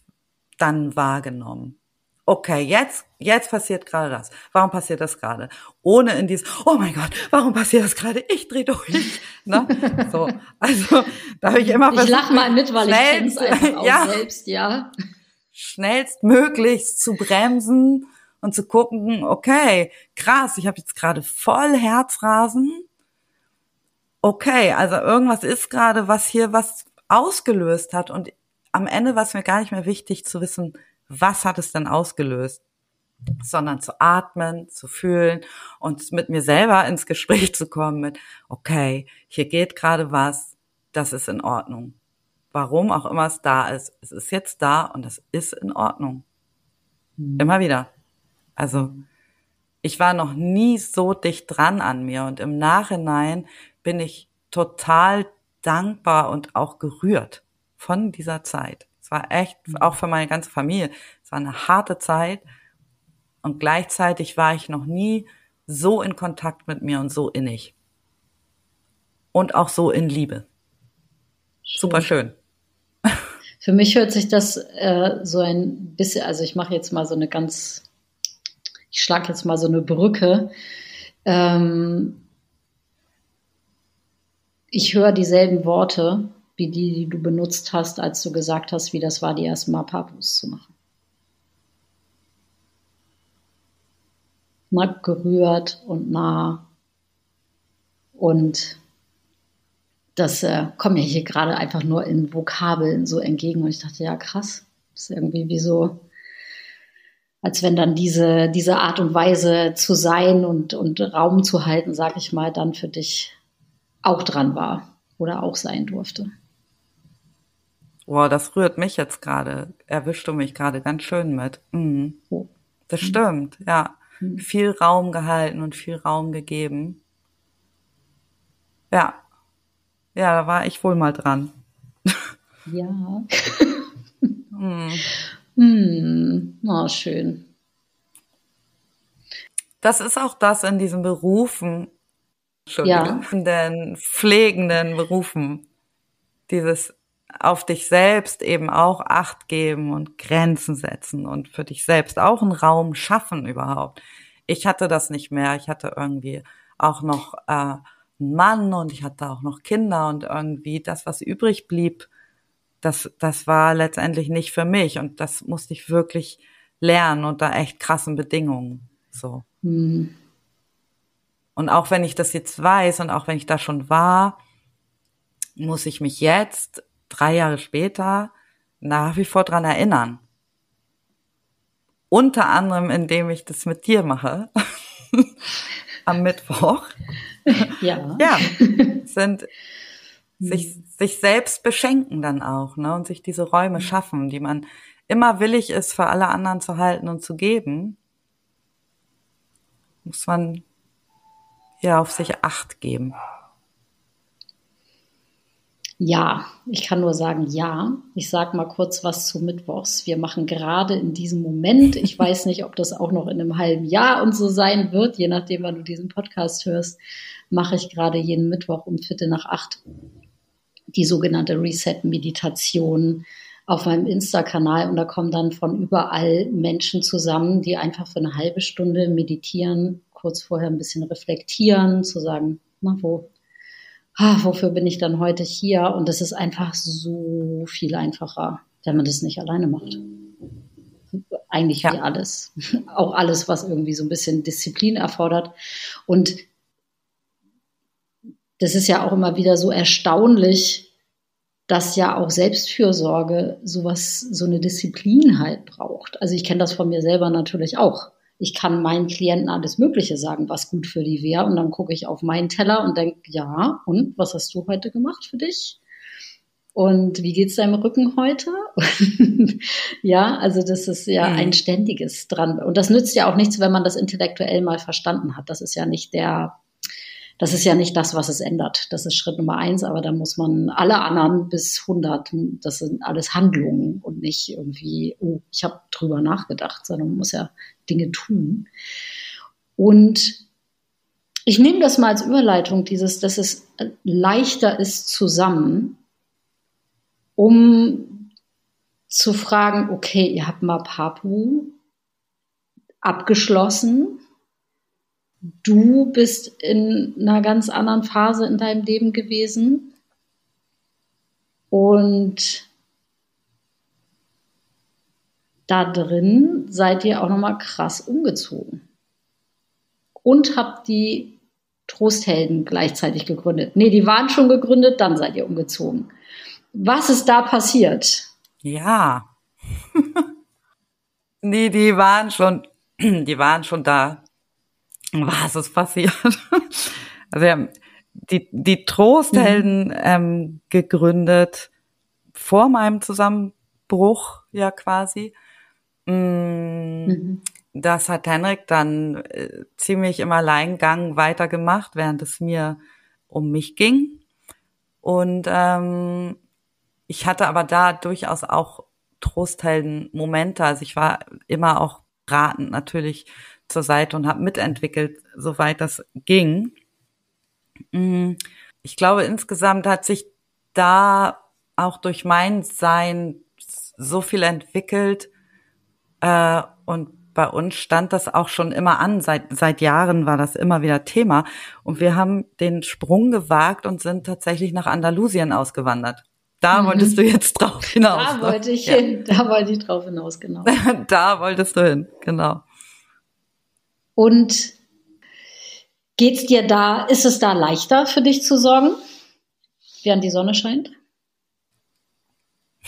dann wahrgenommen okay, jetzt, jetzt passiert gerade das. Warum passiert das gerade? Ohne in dieses, oh mein Gott, warum passiert das gerade? Ich drehe durch. ne? So, also da habe ich immer Ich lach mal mit, weil ich kenn's einfach auch ja, selbst, ja. Schnellstmöglichst zu bremsen und zu gucken, okay, krass, ich habe jetzt gerade voll Herzrasen. Okay, also irgendwas ist gerade, was hier was ausgelöst hat und am Ende war es mir gar nicht mehr wichtig zu wissen, was hat es denn ausgelöst, sondern zu atmen, zu fühlen und mit mir selber ins Gespräch zu kommen mit, okay, hier geht gerade was, das ist in Ordnung. Warum auch immer es da ist, es ist jetzt da und es ist in Ordnung. Mhm. Immer wieder. Also, ich war noch nie so dicht dran an mir und im Nachhinein bin ich total dankbar und auch gerührt von dieser Zeit. Es war echt, mhm. auch für meine ganze Familie, es war eine harte Zeit. Und gleichzeitig war ich noch nie so in Kontakt mit mir und so innig. Und auch so in Liebe. Schön. Super schön. Für mich hört sich das äh, so ein bisschen, also ich mache jetzt mal so eine ganz, ich schlage jetzt mal so eine Brücke. Ähm, ich höre dieselben Worte wie die, die du benutzt hast, als du gesagt hast, wie das war, die ersten Mal Papus zu machen. Mal gerührt und nah. Und das äh, kommt mir hier gerade einfach nur in Vokabeln so entgegen. Und ich dachte, ja, krass. Ist irgendwie wie so, als wenn dann diese, diese Art und Weise zu sein und, und Raum zu halten, sag ich mal, dann für dich auch dran war oder auch sein durfte. Boah, das rührt mich jetzt gerade. Erwischst du mich gerade ganz schön mit. Mhm. Das mhm. stimmt, ja. Mhm. Viel Raum gehalten und viel Raum gegeben. Ja. Ja, da war ich wohl mal dran. Ja. hm. Hm. Oh, schön. Das ist auch das in diesen Berufen, ja. den pflegenden Berufen. Dieses auf dich selbst eben auch Acht geben und Grenzen setzen und für dich selbst auch einen Raum schaffen überhaupt. Ich hatte das nicht mehr. Ich hatte irgendwie auch noch äh, einen Mann und ich hatte auch noch Kinder und irgendwie das, was übrig blieb, das, das war letztendlich nicht für mich und das musste ich wirklich lernen unter echt krassen Bedingungen. So. Mhm. Und auch wenn ich das jetzt weiß und auch wenn ich da schon war, muss ich mich jetzt drei Jahre später nach wie vor dran erinnern. Unter anderem, indem ich das mit dir mache. Am Mittwoch. Ja. Ja. Sind sich, sich selbst beschenken dann auch, ne? Und sich diese Räume schaffen, die man immer willig ist, für alle anderen zu halten und zu geben. Muss man ja auf sich Acht geben. Ja, ich kann nur sagen ja. Ich sage mal kurz was zu Mittwochs. Wir machen gerade in diesem Moment, ich weiß nicht, ob das auch noch in einem halben Jahr und so sein wird, je nachdem, wann du diesen Podcast hörst, mache ich gerade jeden Mittwoch um Viertel nach acht die sogenannte Reset-Meditation auf meinem Insta-Kanal und da kommen dann von überall Menschen zusammen, die einfach für eine halbe Stunde meditieren, kurz vorher ein bisschen reflektieren, zu sagen, na, wo ah, wofür bin ich dann heute hier? Und das ist einfach so viel einfacher, wenn man das nicht alleine macht. Eigentlich ja. wie alles. Auch alles, was irgendwie so ein bisschen Disziplin erfordert. Und das ist ja auch immer wieder so erstaunlich, dass ja auch Selbstfürsorge sowas, so eine Disziplin halt braucht. Also ich kenne das von mir selber natürlich auch ich kann meinen Klienten alles Mögliche sagen, was gut für die wäre. Und dann gucke ich auf meinen Teller und denke, ja, und was hast du heute gemacht für dich? Und wie geht's deinem Rücken heute? ja, also das ist ja mhm. ein ständiges dran. Und das nützt ja auch nichts, wenn man das intellektuell mal verstanden hat. Das ist ja nicht der das ist ja nicht das, was es ändert. Das ist Schritt Nummer eins, aber da muss man alle anderen bis 100, das sind alles Handlungen und nicht irgendwie, oh, ich habe drüber nachgedacht, sondern man muss ja Dinge tun. Und ich nehme das mal als Überleitung, dieses, dass es leichter ist zusammen, um zu fragen, okay, ihr habt mal Papu abgeschlossen, du bist in einer ganz anderen Phase in deinem Leben gewesen und da drin seid ihr auch nochmal krass umgezogen und habt die Trosthelden gleichzeitig gegründet. Nee, die waren schon gegründet, dann seid ihr umgezogen. Was ist da passiert? Ja. nee, die waren schon, die waren schon da was ist passiert? Also wir haben die, die Trosthelden mhm. ähm, gegründet vor meinem Zusammenbruch ja quasi. Mm, mhm. Das hat Henrik dann äh, ziemlich im Alleingang weitergemacht, während es mir um mich ging. Und ähm, ich hatte aber da durchaus auch Trosthelden-Momente. Also ich war immer auch ratend natürlich zur Seite und habe mitentwickelt, soweit das ging. Mm, ich glaube, insgesamt hat sich da auch durch mein Sein so viel entwickelt äh, und bei uns stand das auch schon immer an. Seit, seit Jahren war das immer wieder Thema. Und wir haben den Sprung gewagt und sind tatsächlich nach Andalusien ausgewandert. Da mhm. wolltest du jetzt drauf hinaus. Da ne? wollte ich ja. hin. Da wollte ich drauf hinaus, genau. da wolltest du hin, genau. Und geht's dir da, ist es da leichter für dich zu sorgen, während die Sonne scheint?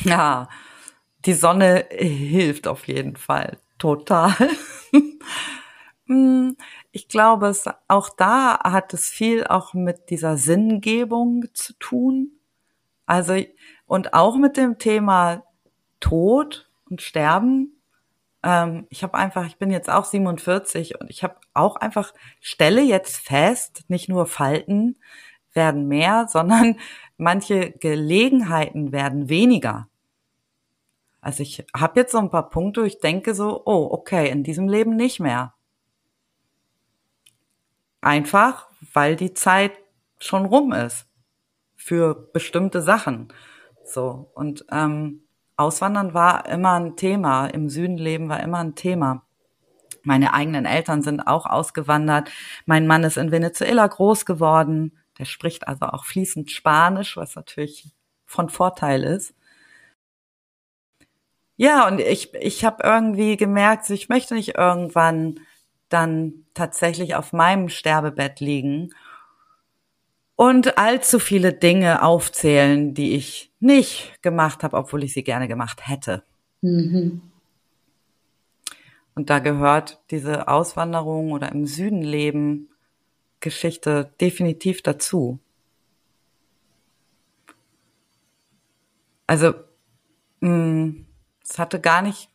Ja, die Sonne hilft auf jeden Fall total. Hm, ich glaube, es, auch da hat es viel auch mit dieser Sinngebung zu tun. Also, und auch mit dem Thema Tod und Sterben. Ähm, ich habe einfach, ich bin jetzt auch 47 und ich habe auch einfach, stelle jetzt fest, nicht nur Falten werden mehr, sondern manche Gelegenheiten werden weniger. Also ich habe jetzt so ein paar Punkte, ich denke so, oh, okay, in diesem Leben nicht mehr. Einfach, weil die Zeit schon rum ist für bestimmte Sachen. So und ähm, Auswandern war immer ein Thema. Im Süden leben war immer ein Thema. Meine eigenen Eltern sind auch ausgewandert. Mein Mann ist in Venezuela groß geworden. Der spricht also auch fließend Spanisch, was natürlich von Vorteil ist. Ja, und ich, ich habe irgendwie gemerkt, ich möchte nicht irgendwann dann tatsächlich auf meinem Sterbebett liegen und allzu viele Dinge aufzählen, die ich nicht gemacht habe, obwohl ich sie gerne gemacht hätte. Mhm. Und da gehört diese Auswanderung oder im Süden leben Geschichte definitiv dazu. Also, mh, mm, es hatte gar nicht,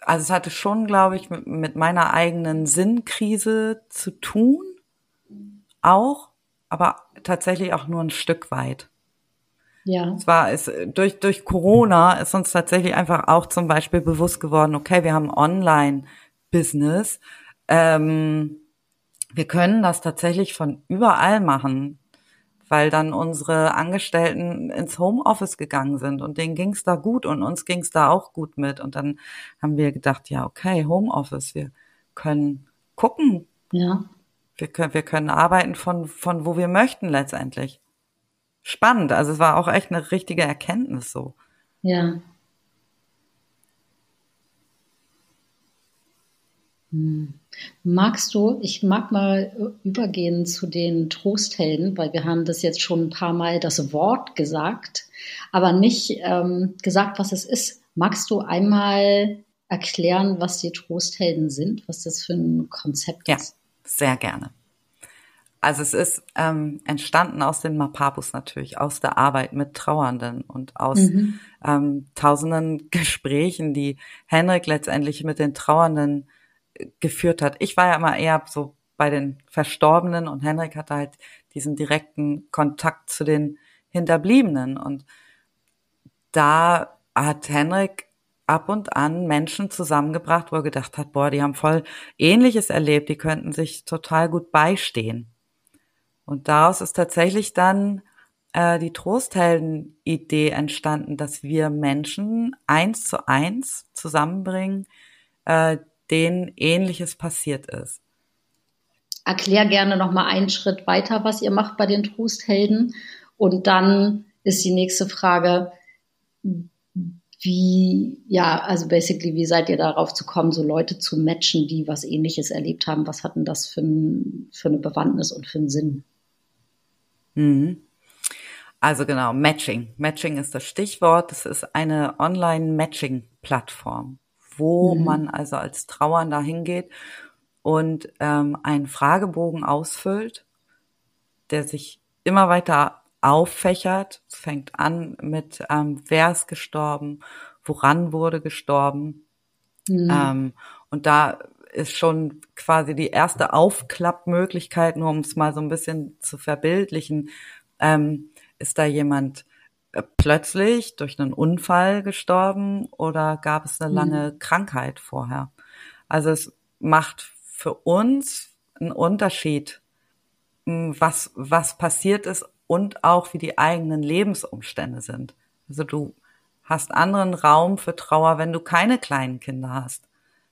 also es hatte schon, glaube ich, mit, mit meiner eigenen Sinnkrise zu tun, auch, aber tatsächlich auch nur ein Stück weit. Ja. Es war es durch durch Corona ist uns tatsächlich einfach auch zum Beispiel bewusst geworden. Okay, wir haben Online-Business. Ähm, wir können das tatsächlich von überall machen weil dann unsere Angestellten ins Homeoffice gegangen sind und denen ging's da gut und uns ging's da auch gut mit. Und dann haben wir gedacht, ja, okay, Homeoffice, wir können gucken. Ja. Wir können, wir können arbeiten von, von wo wir möchten letztendlich. Spannend. Also es war auch echt eine richtige Erkenntnis so. Ja. Hm. Magst du, ich mag mal übergehen zu den Trosthelden, weil wir haben das jetzt schon ein paar Mal das Wort gesagt, aber nicht ähm, gesagt, was es ist. Magst du einmal erklären, was die Trosthelden sind, was das für ein Konzept ja, ist? Sehr gerne. Also es ist ähm, entstanden aus den Mapapus natürlich, aus der Arbeit mit Trauernden und aus mhm. ähm, tausenden Gesprächen, die Henrik letztendlich mit den Trauernden geführt hat. Ich war ja immer eher so bei den Verstorbenen und Henrik hatte halt diesen direkten Kontakt zu den Hinterbliebenen. Und da hat Henrik ab und an Menschen zusammengebracht, wo er gedacht hat, boah, die haben voll Ähnliches erlebt, die könnten sich total gut beistehen. Und daraus ist tatsächlich dann äh, die Trosthelden-Idee entstanden, dass wir Menschen eins zu eins zusammenbringen, äh, denen Ähnliches passiert ist. Erklär gerne noch mal einen Schritt weiter, was ihr macht bei den Trosthelden. Und dann ist die nächste Frage, wie, ja, also basically, wie seid ihr darauf zu kommen, so Leute zu matchen, die was ähnliches erlebt haben? Was hatten das für, ein, für eine Bewandtnis und für einen Sinn? Mhm. Also genau, Matching. Matching ist das Stichwort. Das ist eine Online-Matching-Plattform wo mhm. man also als Trauernder hingeht und ähm, einen Fragebogen ausfüllt, der sich immer weiter auffächert. Es fängt an mit, ähm, wer ist gestorben, woran wurde gestorben. Mhm. Ähm, und da ist schon quasi die erste Aufklappmöglichkeit, nur um es mal so ein bisschen zu verbildlichen, ähm, ist da jemand äh, plötzlich durch einen Unfall gestorben oder gab es eine lange mhm. Krankheit vorher? Also es macht für uns einen Unterschied, was, was passiert ist und auch wie die eigenen Lebensumstände sind. Also du hast anderen Raum für Trauer, wenn du keine kleinen Kinder hast.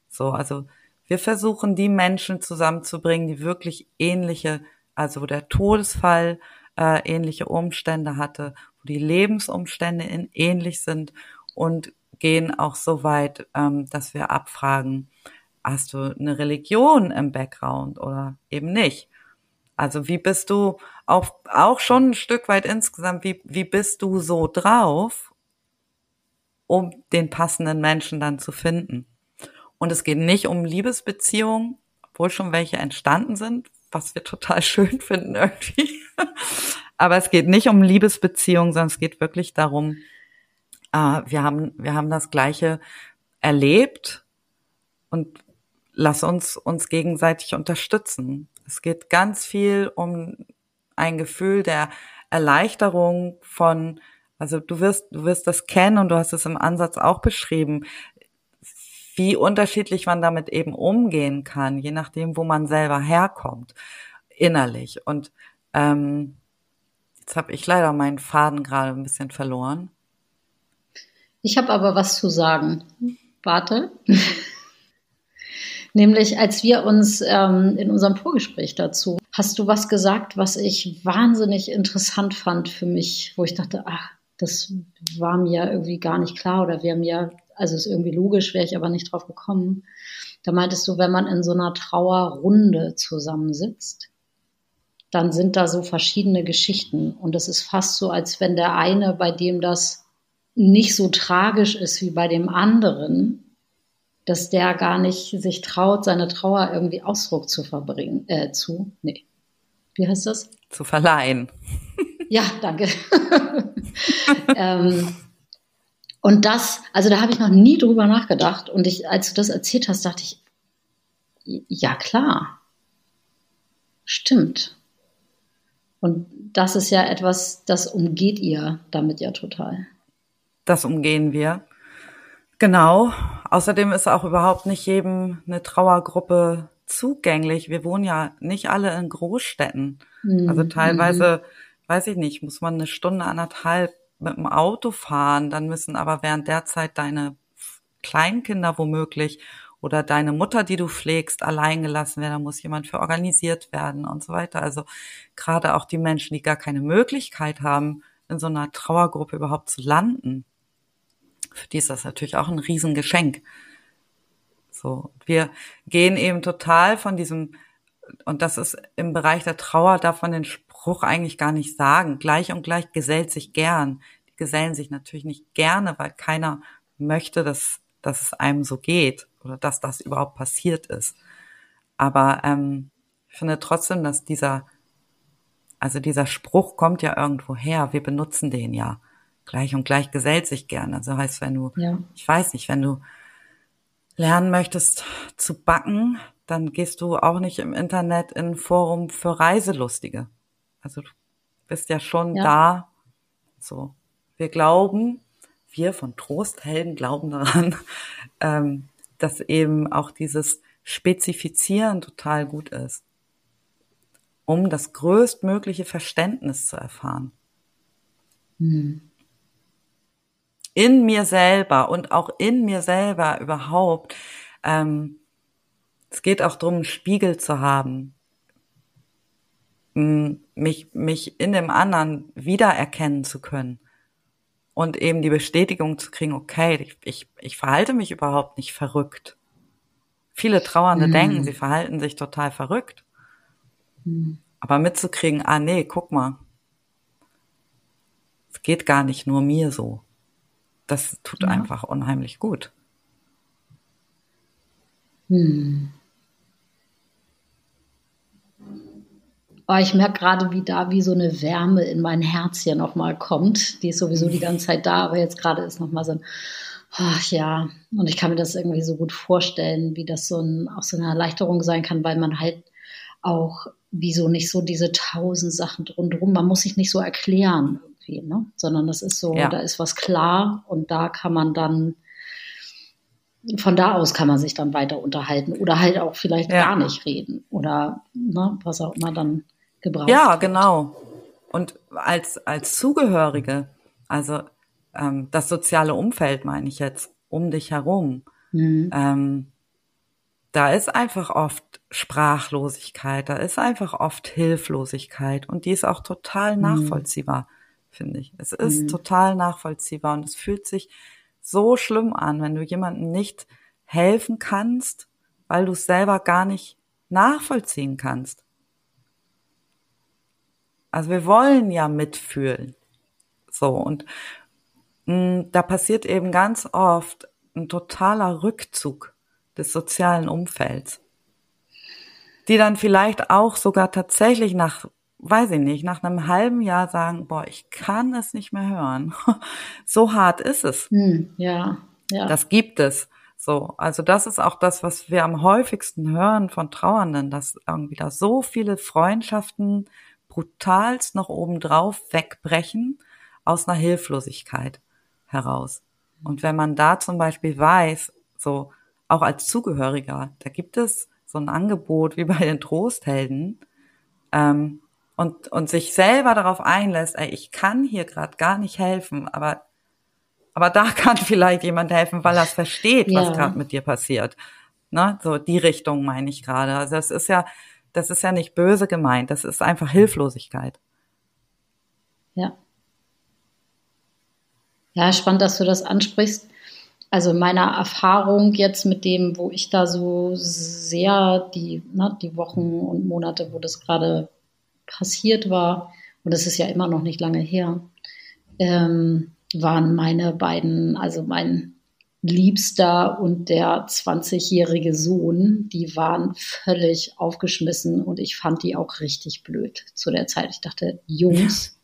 So, also wir versuchen die Menschen zusammenzubringen, die wirklich ähnliche, also wo der Todesfall äh, ähnliche Umstände hatte, wo die Lebensumstände in, ähnlich sind und gehen auch so weit, ähm, dass wir abfragen, hast du eine Religion im Background oder eben nicht? Also wie bist du auch, auch schon ein Stück weit insgesamt, wie, wie bist du so drauf, um den passenden Menschen dann zu finden? Und es geht nicht um Liebesbeziehungen, obwohl schon welche entstanden sind, was wir total schön finden irgendwie. Aber es geht nicht um Liebesbeziehungen, sondern es geht wirklich darum, äh, wir haben, wir haben das Gleiche erlebt und lass uns uns gegenseitig unterstützen. Es geht ganz viel um ein Gefühl der Erleichterung von, also du wirst, du wirst das kennen und du hast es im Ansatz auch beschrieben, wie unterschiedlich man damit eben umgehen kann, je nachdem, wo man selber herkommt, innerlich. Und ähm, jetzt habe ich leider meinen Faden gerade ein bisschen verloren. Ich habe aber was zu sagen. Warte. Nämlich, als wir uns ähm, in unserem Vorgespräch dazu, hast du was gesagt, was ich wahnsinnig interessant fand für mich, wo ich dachte, ach, das war mir irgendwie gar nicht klar oder wäre mir, also ist irgendwie logisch, wäre ich aber nicht drauf gekommen. Da meintest du, wenn man in so einer Trauerrunde zusammensitzt, dann sind da so verschiedene Geschichten. Und es ist fast so, als wenn der eine, bei dem das nicht so tragisch ist wie bei dem anderen, dass der gar nicht sich traut, seine Trauer irgendwie Ausdruck zu verbringen, äh, zu, nee. Wie heißt das? Zu verleihen. Ja, danke. ähm, und das, also da habe ich noch nie drüber nachgedacht. Und ich, als du das erzählt hast, dachte ich, ja klar, stimmt. Und das ist ja etwas, das umgeht ihr damit ja total. Das umgehen wir. Genau. Außerdem ist auch überhaupt nicht jedem eine Trauergruppe zugänglich. Wir wohnen ja nicht alle in Großstädten. Mhm. Also teilweise, weiß ich nicht, muss man eine Stunde, anderthalb mit dem Auto fahren. Dann müssen aber während der Zeit deine Kleinkinder womöglich oder deine Mutter, die du pflegst, allein gelassen werden. Da muss jemand für organisiert werden und so weiter. Also gerade auch die Menschen, die gar keine Möglichkeit haben, in so einer Trauergruppe überhaupt zu landen für die ist das natürlich auch ein Riesengeschenk. So, wir gehen eben total von diesem, und das ist im Bereich der Trauer, darf man den Spruch eigentlich gar nicht sagen. Gleich und gleich gesellt sich gern. Die gesellen sich natürlich nicht gerne, weil keiner möchte, dass, dass es einem so geht oder dass das überhaupt passiert ist. Aber ähm, ich finde trotzdem, dass dieser, also dieser Spruch kommt ja irgendwo her. Wir benutzen den ja gleich und gleich gesellt sich gerne. Also heißt, wenn du, ja. ich weiß nicht, wenn du lernen möchtest zu backen, dann gehst du auch nicht im Internet in ein Forum für Reiselustige. Also du bist ja schon ja. da. So, wir glauben, wir von Trosthelden glauben daran, ähm, dass eben auch dieses Spezifizieren total gut ist, um das größtmögliche Verständnis zu erfahren. Hm in mir selber und auch in mir selber überhaupt. Ähm, es geht auch darum, einen Spiegel zu haben, mich, mich in dem anderen wiedererkennen zu können und eben die Bestätigung zu kriegen, okay, ich, ich, ich verhalte mich überhaupt nicht verrückt. Viele Trauernde mhm. denken, sie verhalten sich total verrückt. Mhm. Aber mitzukriegen, ah nee, guck mal, es geht gar nicht nur mir so das tut ja. einfach unheimlich gut. Hm. Oh, ich merke gerade, wie da wie so eine Wärme in mein Herz hier nochmal kommt. Die ist sowieso die ganze Zeit da, aber jetzt gerade ist nochmal so ein, ach ja, und ich kann mir das irgendwie so gut vorstellen, wie das so ein, auch so eine Erleichterung sein kann, weil man halt auch wieso nicht so diese tausend Sachen drumherum, man muss sich nicht so erklären irgendwie, ne? Sondern das ist so, ja. da ist was klar und da kann man dann, von da aus kann man sich dann weiter unterhalten oder halt auch vielleicht ja. gar nicht reden oder ne, was auch immer dann gebraucht Ja, genau. Und als, als Zugehörige, also ähm, das soziale Umfeld meine ich jetzt, um dich herum, mhm. ähm, da ist einfach oft Sprachlosigkeit, da ist einfach oft Hilflosigkeit und die ist auch total mhm. Finde ich. Es ist mhm. total nachvollziehbar und es fühlt sich so schlimm an, wenn du jemandem nicht helfen kannst, weil du es selber gar nicht nachvollziehen kannst. Also wir wollen ja mitfühlen. So und mh, mm, da passiert eben ganz oft ein totaler Rückzug des sozialen Umfelds, die dann vielleicht auch sogar tatsächlich nach, weiß ich nicht, nach einem halben Jahr sagen, boah, ich kann es nicht mehr hören. so hart ist es. Hm, ja, ja. Das gibt es. So, also das ist auch das, was wir am häufigsten hören von Trauernden, dass irgendwie da so viele Freundschaften brutalst noch obendrauf wegbrechen aus einer Hilflosigkeit heraus. Und wenn man da zum Beispiel weiß, so, auch als Zugehöriger, da gibt es so ein Angebot wie bei den Trosthelden ähm, und, und sich selber darauf einlässt, ey, ich kann hier gerade gar nicht helfen, aber, aber da kann vielleicht jemand helfen, weil er es versteht, ja. was gerade mit dir passiert. Ne? So die Richtung meine ich gerade. Also das ist ja, das ist ja nicht böse gemeint, das ist einfach Hilflosigkeit. Ja. Ja, spannend, dass du das ansprichst also meiner Erfahrung jetzt mit dem, wo ich da so sehr die, ne, die Wochen und Monate, wo das gerade passiert war, und das ist ja immer noch nicht lange her, ähm, waren meine beiden, also mein Liebster und der 20-jährige Sohn, die waren völlig aufgeschmissen und ich fand die auch richtig blöd zu der Zeit. Ich dachte, Jungs,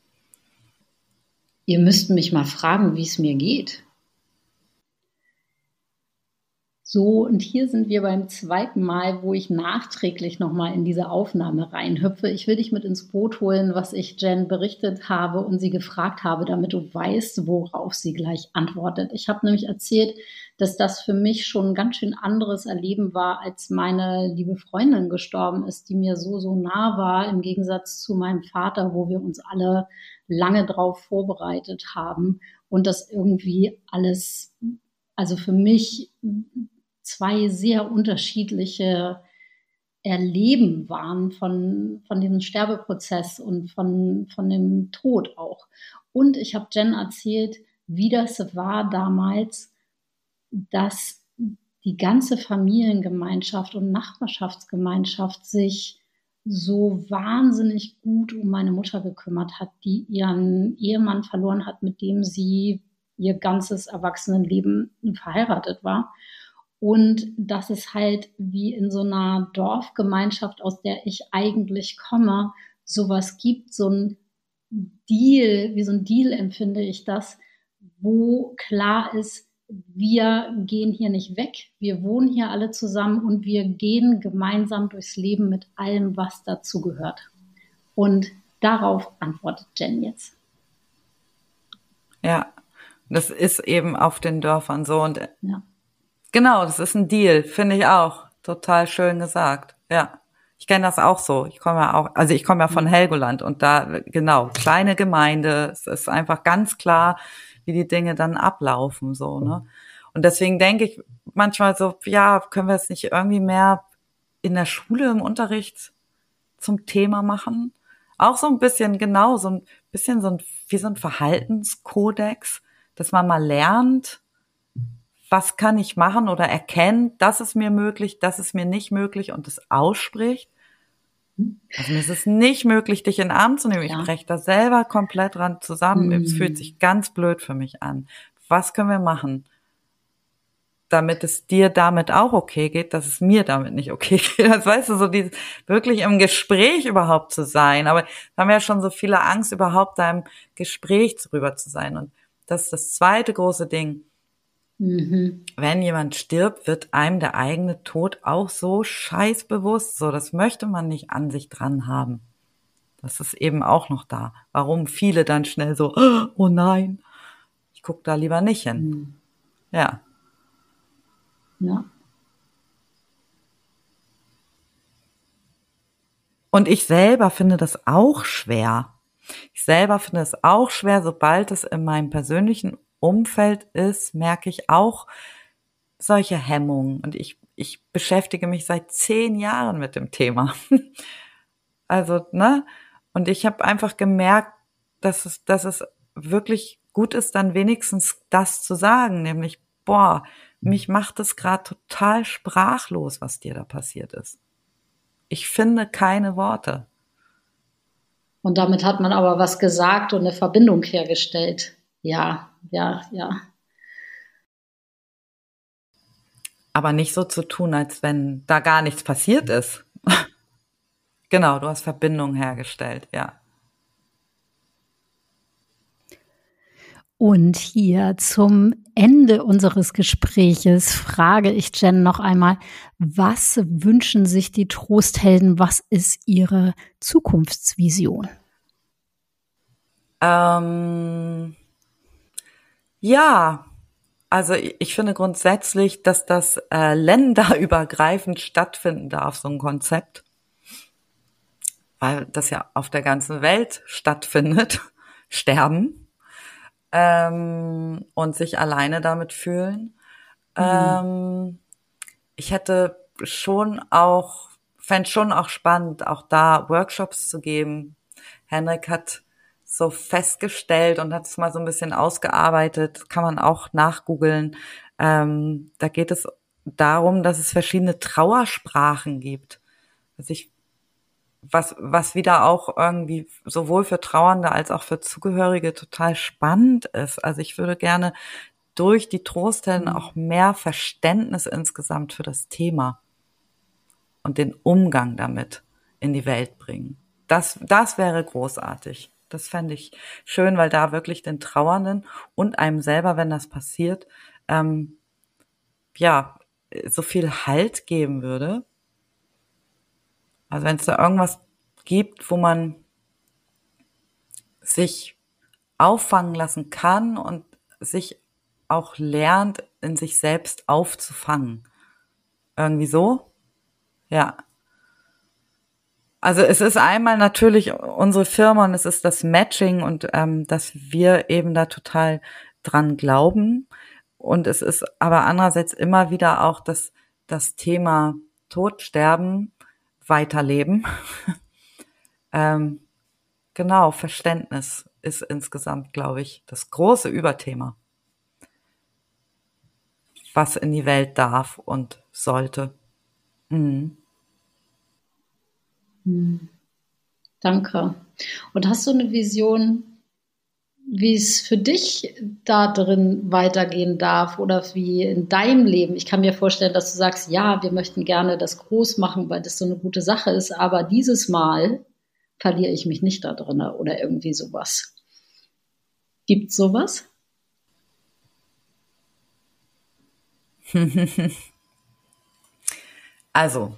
ihr müsst mich mal fragen, wie es mir geht. So, und hier sind wir beim zweiten Mal, wo ich nachträglich nochmal in diese Aufnahme reinhüpfe. Ich will dich mit ins Boot holen, was ich Jen berichtet habe und sie gefragt habe, damit du weißt, worauf sie gleich antwortet. Ich habe nämlich erzählt, dass das für mich schon ein ganz schön anderes Erleben war, als meine liebe Freundin gestorben ist, die mir so, so nah war, im Gegensatz zu meinem Vater, wo wir uns alle lange drauf vorbereitet haben und das irgendwie alles also für mich zwei sehr unterschiedliche Erleben waren von, von diesem Sterbeprozess und von, von dem Tod auch. Und ich habe Jen erzählt, wie das war damals, dass die ganze Familiengemeinschaft und Nachbarschaftsgemeinschaft sich so wahnsinnig gut um meine Mutter gekümmert hat, die ihren Ehemann verloren hat, mit dem sie ihr ganzes Erwachsenenleben verheiratet war. Und dass es halt wie in so einer Dorfgemeinschaft, aus der ich eigentlich komme, sowas gibt, so ein Deal, wie so ein Deal empfinde ich das, wo klar ist, wir gehen hier nicht weg, wir wohnen hier alle zusammen und wir gehen gemeinsam durchs Leben mit allem, was dazu gehört. Und darauf antwortet Jen jetzt. Ja, das ist eben auf den Dörfern so und ja. Genau, das ist ein Deal, finde ich auch. Total schön gesagt. Ja. Ich kenne das auch so. Ich komme ja auch, also ich komme ja von mhm. Helgoland und da, genau, kleine Gemeinde. Es ist einfach ganz klar, wie die Dinge dann ablaufen, so, ne? Und deswegen denke ich manchmal so, ja, können wir es nicht irgendwie mehr in der Schule im Unterricht zum Thema machen? Auch so ein bisschen, genau, so ein bisschen so ein, wie so ein Verhaltenskodex, dass man mal lernt, was kann ich machen oder erkennt, das ist mir möglich, das ist mir nicht möglich und es ausspricht. Also mir ist es nicht möglich, dich in den Arm zu nehmen. Ich ja. breche da selber komplett dran zusammen. Mhm. Es fühlt sich ganz blöd für mich an. Was können wir machen, damit es dir damit auch okay geht, dass es mir damit nicht okay geht? Das weißt du, so dieses, wirklich im Gespräch überhaupt zu sein. Aber da haben wir ja schon so viele Angst, überhaupt da im Gespräch drüber zu sein. Und das ist das zweite große Ding Mhm. Wenn jemand stirbt, wird einem der eigene Tod auch so scheißbewusst. So, das möchte man nicht an sich dran haben. Das ist eben auch noch da. Warum viele dann schnell so, oh nein, ich gucke da lieber nicht hin. Mhm. Ja. Ja. Und ich selber finde das auch schwer. Ich selber finde es auch schwer, sobald es in meinem persönlichen Umfeld ist, merke ich auch solche Hemmungen. Und ich, ich beschäftige mich seit zehn Jahren mit dem Thema. also, ne? Und ich habe einfach gemerkt, dass es, dass es wirklich gut ist, dann wenigstens das zu sagen, nämlich, boah, mich macht es gerade total sprachlos, was dir da passiert ist. Ich finde keine Worte. Und damit hat man aber was gesagt und eine Verbindung hergestellt. Ja, ja, ja. Aber nicht so zu tun, als wenn da gar nichts passiert ist. genau, du hast Verbindung hergestellt, ja. Und hier zum Ende unseres Gespräches frage ich Jen noch einmal, was wünschen sich die Trosthelden? Was ist ihre Zukunftsvision? Ähm, ja, also ich finde grundsätzlich, dass das äh, länderübergreifend stattfinden darf, so ein Konzept, weil das ja auf der ganzen Welt stattfindet, sterben ähm, und sich alleine damit fühlen. Mhm. Ähm, ich hätte schon auch, fände schon auch spannend, auch da Workshops zu geben. Henrik hat so festgestellt und hat es mal so ein bisschen ausgearbeitet, kann man auch nachgoogeln. Ähm, da geht es darum, dass es verschiedene Trauersprachen gibt. Also ich was, was wieder auch irgendwie sowohl für Trauernde als auch für Zugehörige total spannend ist. Also ich würde gerne durch die Trosthelden mhm. auch mehr Verständnis insgesamt für das Thema und den Umgang damit in die Welt bringen. Das, das wäre großartig. Das fände ich schön, weil da wirklich den Trauernden und einem selber, wenn das passiert, ähm, ja, so viel Halt geben würde also wenn es da irgendwas gibt, wo man sich auffangen lassen kann und sich auch lernt, in sich selbst aufzufangen. Irgendwie so? Ja. Also es ist einmal natürlich unsere Firma und es ist das Matching und ähm, dass wir eben da total dran glauben. Und es ist aber andererseits immer wieder auch das, das Thema Tod, Sterben weiterleben. ähm, genau, Verständnis ist insgesamt, glaube ich, das große Überthema, was in die Welt darf und sollte. Mhm. Hm. Danke. Und hast du eine Vision, wie es für dich da drin weitergehen darf oder wie in deinem Leben. Ich kann mir vorstellen, dass du sagst, ja, wir möchten gerne das groß machen, weil das so eine gute Sache ist, aber dieses Mal verliere ich mich nicht da drin oder irgendwie sowas. Gibt sowas? also,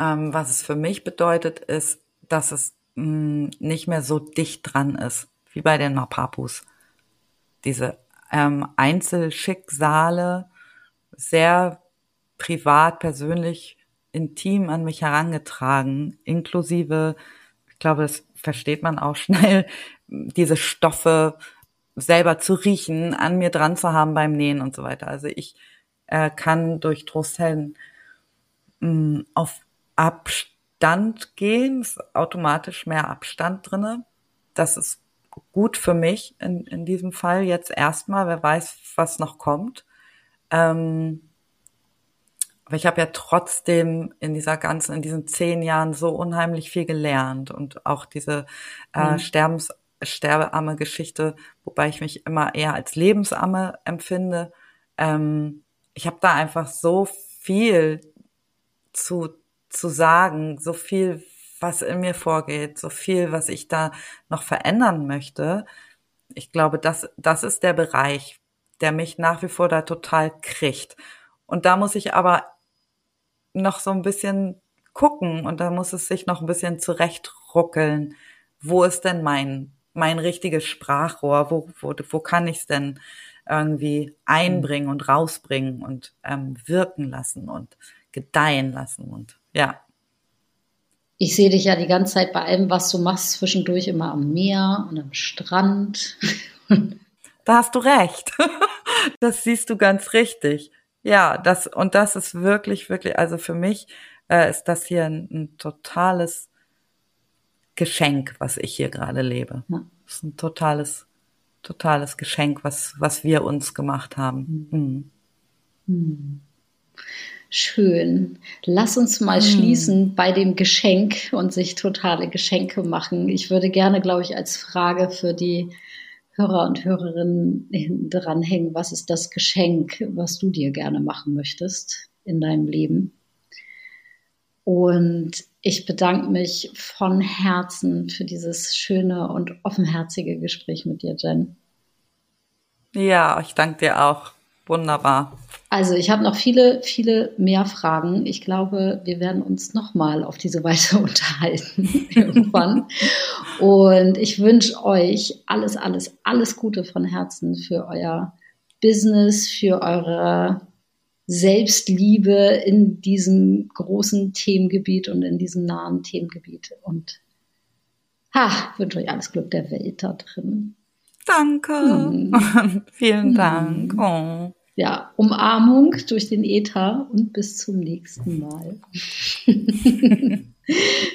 ähm, was es für mich bedeutet, ist, dass es mh, mm, nicht mehr so dicht dran ist wie bei den Mapapus. Diese ähm, Einzelschicksale sehr privat, persönlich, intim an mich herangetragen, inklusive, ich glaube, das versteht man auch schnell, diese Stoffe selber zu riechen, an mir dran zu haben beim Nähen und so weiter. Also ich äh, kann durch Trosthellen mh, auf Abstand gehen, ist automatisch mehr Abstand drinne. Das ist gut für mich in, in diesem Fall jetzt erstmal. Wer weiß, was noch kommt. Ähm, aber ich habe ja trotzdem in dieser ganzen, in diesen zehn Jahren so unheimlich viel gelernt und auch diese äh, mhm. Sterbens, sterbeamme Geschichte, wobei ich mich immer eher als lebensamme empfinde. Ähm, ich habe da einfach so viel zu, zu sagen, so viel was in mir vorgeht, so viel, was ich da noch verändern möchte. Ich glaube, das, das ist der Bereich, der mich nach wie vor da total kriegt. Und da muss ich aber noch so ein bisschen gucken und da muss es sich noch ein bisschen zurechtruckeln. Wo ist denn mein, mein richtiges Sprachrohr? Wo, wo, wo kann ich es denn irgendwie einbringen und rausbringen und ähm, wirken lassen und gedeihen lassen und ja. Ich sehe dich ja die ganze Zeit bei allem, was du machst, zwischendurch immer am Meer und am Strand. Da hast du recht. Das siehst du ganz richtig. Ja, das, und das ist wirklich, wirklich, also für mich äh, ist das hier ein, ein, totales Geschenk, was ich hier gerade lebe. Ja. Das ist ein totales, totales Geschenk, was, was wir uns gemacht haben. Mhm. Mhm. Schön. Lass uns mal hm. schließen bei dem Geschenk und sich totale Geschenke machen. Ich würde gerne, glaube ich, als Frage für die Hörer und Hörerinnen dranhängen, was ist das Geschenk, was du dir gerne machen möchtest in deinem Leben? Und ich bedanke mich von Herzen für dieses schöne und offenherzige Gespräch mit dir, Jen. Ja, ich danke dir auch. Wunderbar. Also ich habe noch viele, viele mehr Fragen. Ich glaube, wir werden uns nochmal auf diese Weise unterhalten irgendwann. Und ich wünsche euch alles, alles, alles Gute von Herzen für euer Business, für eure Selbstliebe in diesem großen Themengebiet und in diesem nahen Themengebiet. Und ha, wünsche euch alles Glück der Welt da drin. Danke. Hm. Vielen Dank. Hm. Oh ja, Umarmung durch den Äther und bis zum nächsten Mal.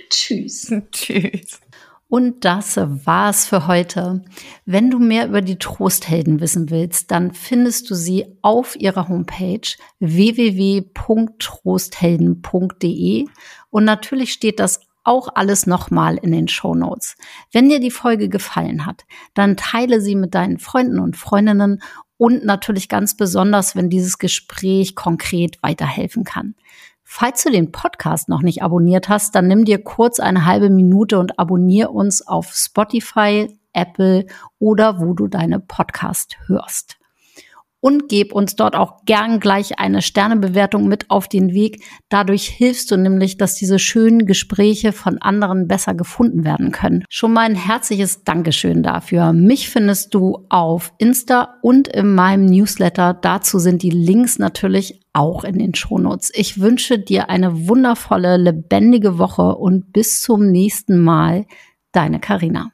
Tschüss. Tschüss. Und das war's für heute. Wenn du mehr über die Trosthelden wissen willst, dann findest du sie auf ihrer Homepage www.trosthelden.de und natürlich steht das auch alles nochmal in den Show Notes. Wenn dir die Folge gefallen hat, dann teile sie mit deinen Freunden und Freundinnen und natürlich ganz besonders, wenn dieses Gespräch konkret weiterhelfen kann. Falls du den Podcast noch nicht abonniert hast, dann nimm dir kurz eine halbe Minute und abonniere uns auf Spotify, Apple oder wo du deine Podcast hörst und gib uns dort auch gern gleich eine Sternebewertung mit auf den Weg. Dadurch hilfst du nämlich, dass diese schönen Gespräche von anderen besser gefunden werden können. Schon mal ein herzliches Dankeschön dafür. Mich findest du auf Insta und in meinem Newsletter. Dazu sind die Links natürlich auch in den Shownotes. Ich wünsche dir eine wundervolle, lebendige Woche und bis zum nächsten Mal. Deine Karina.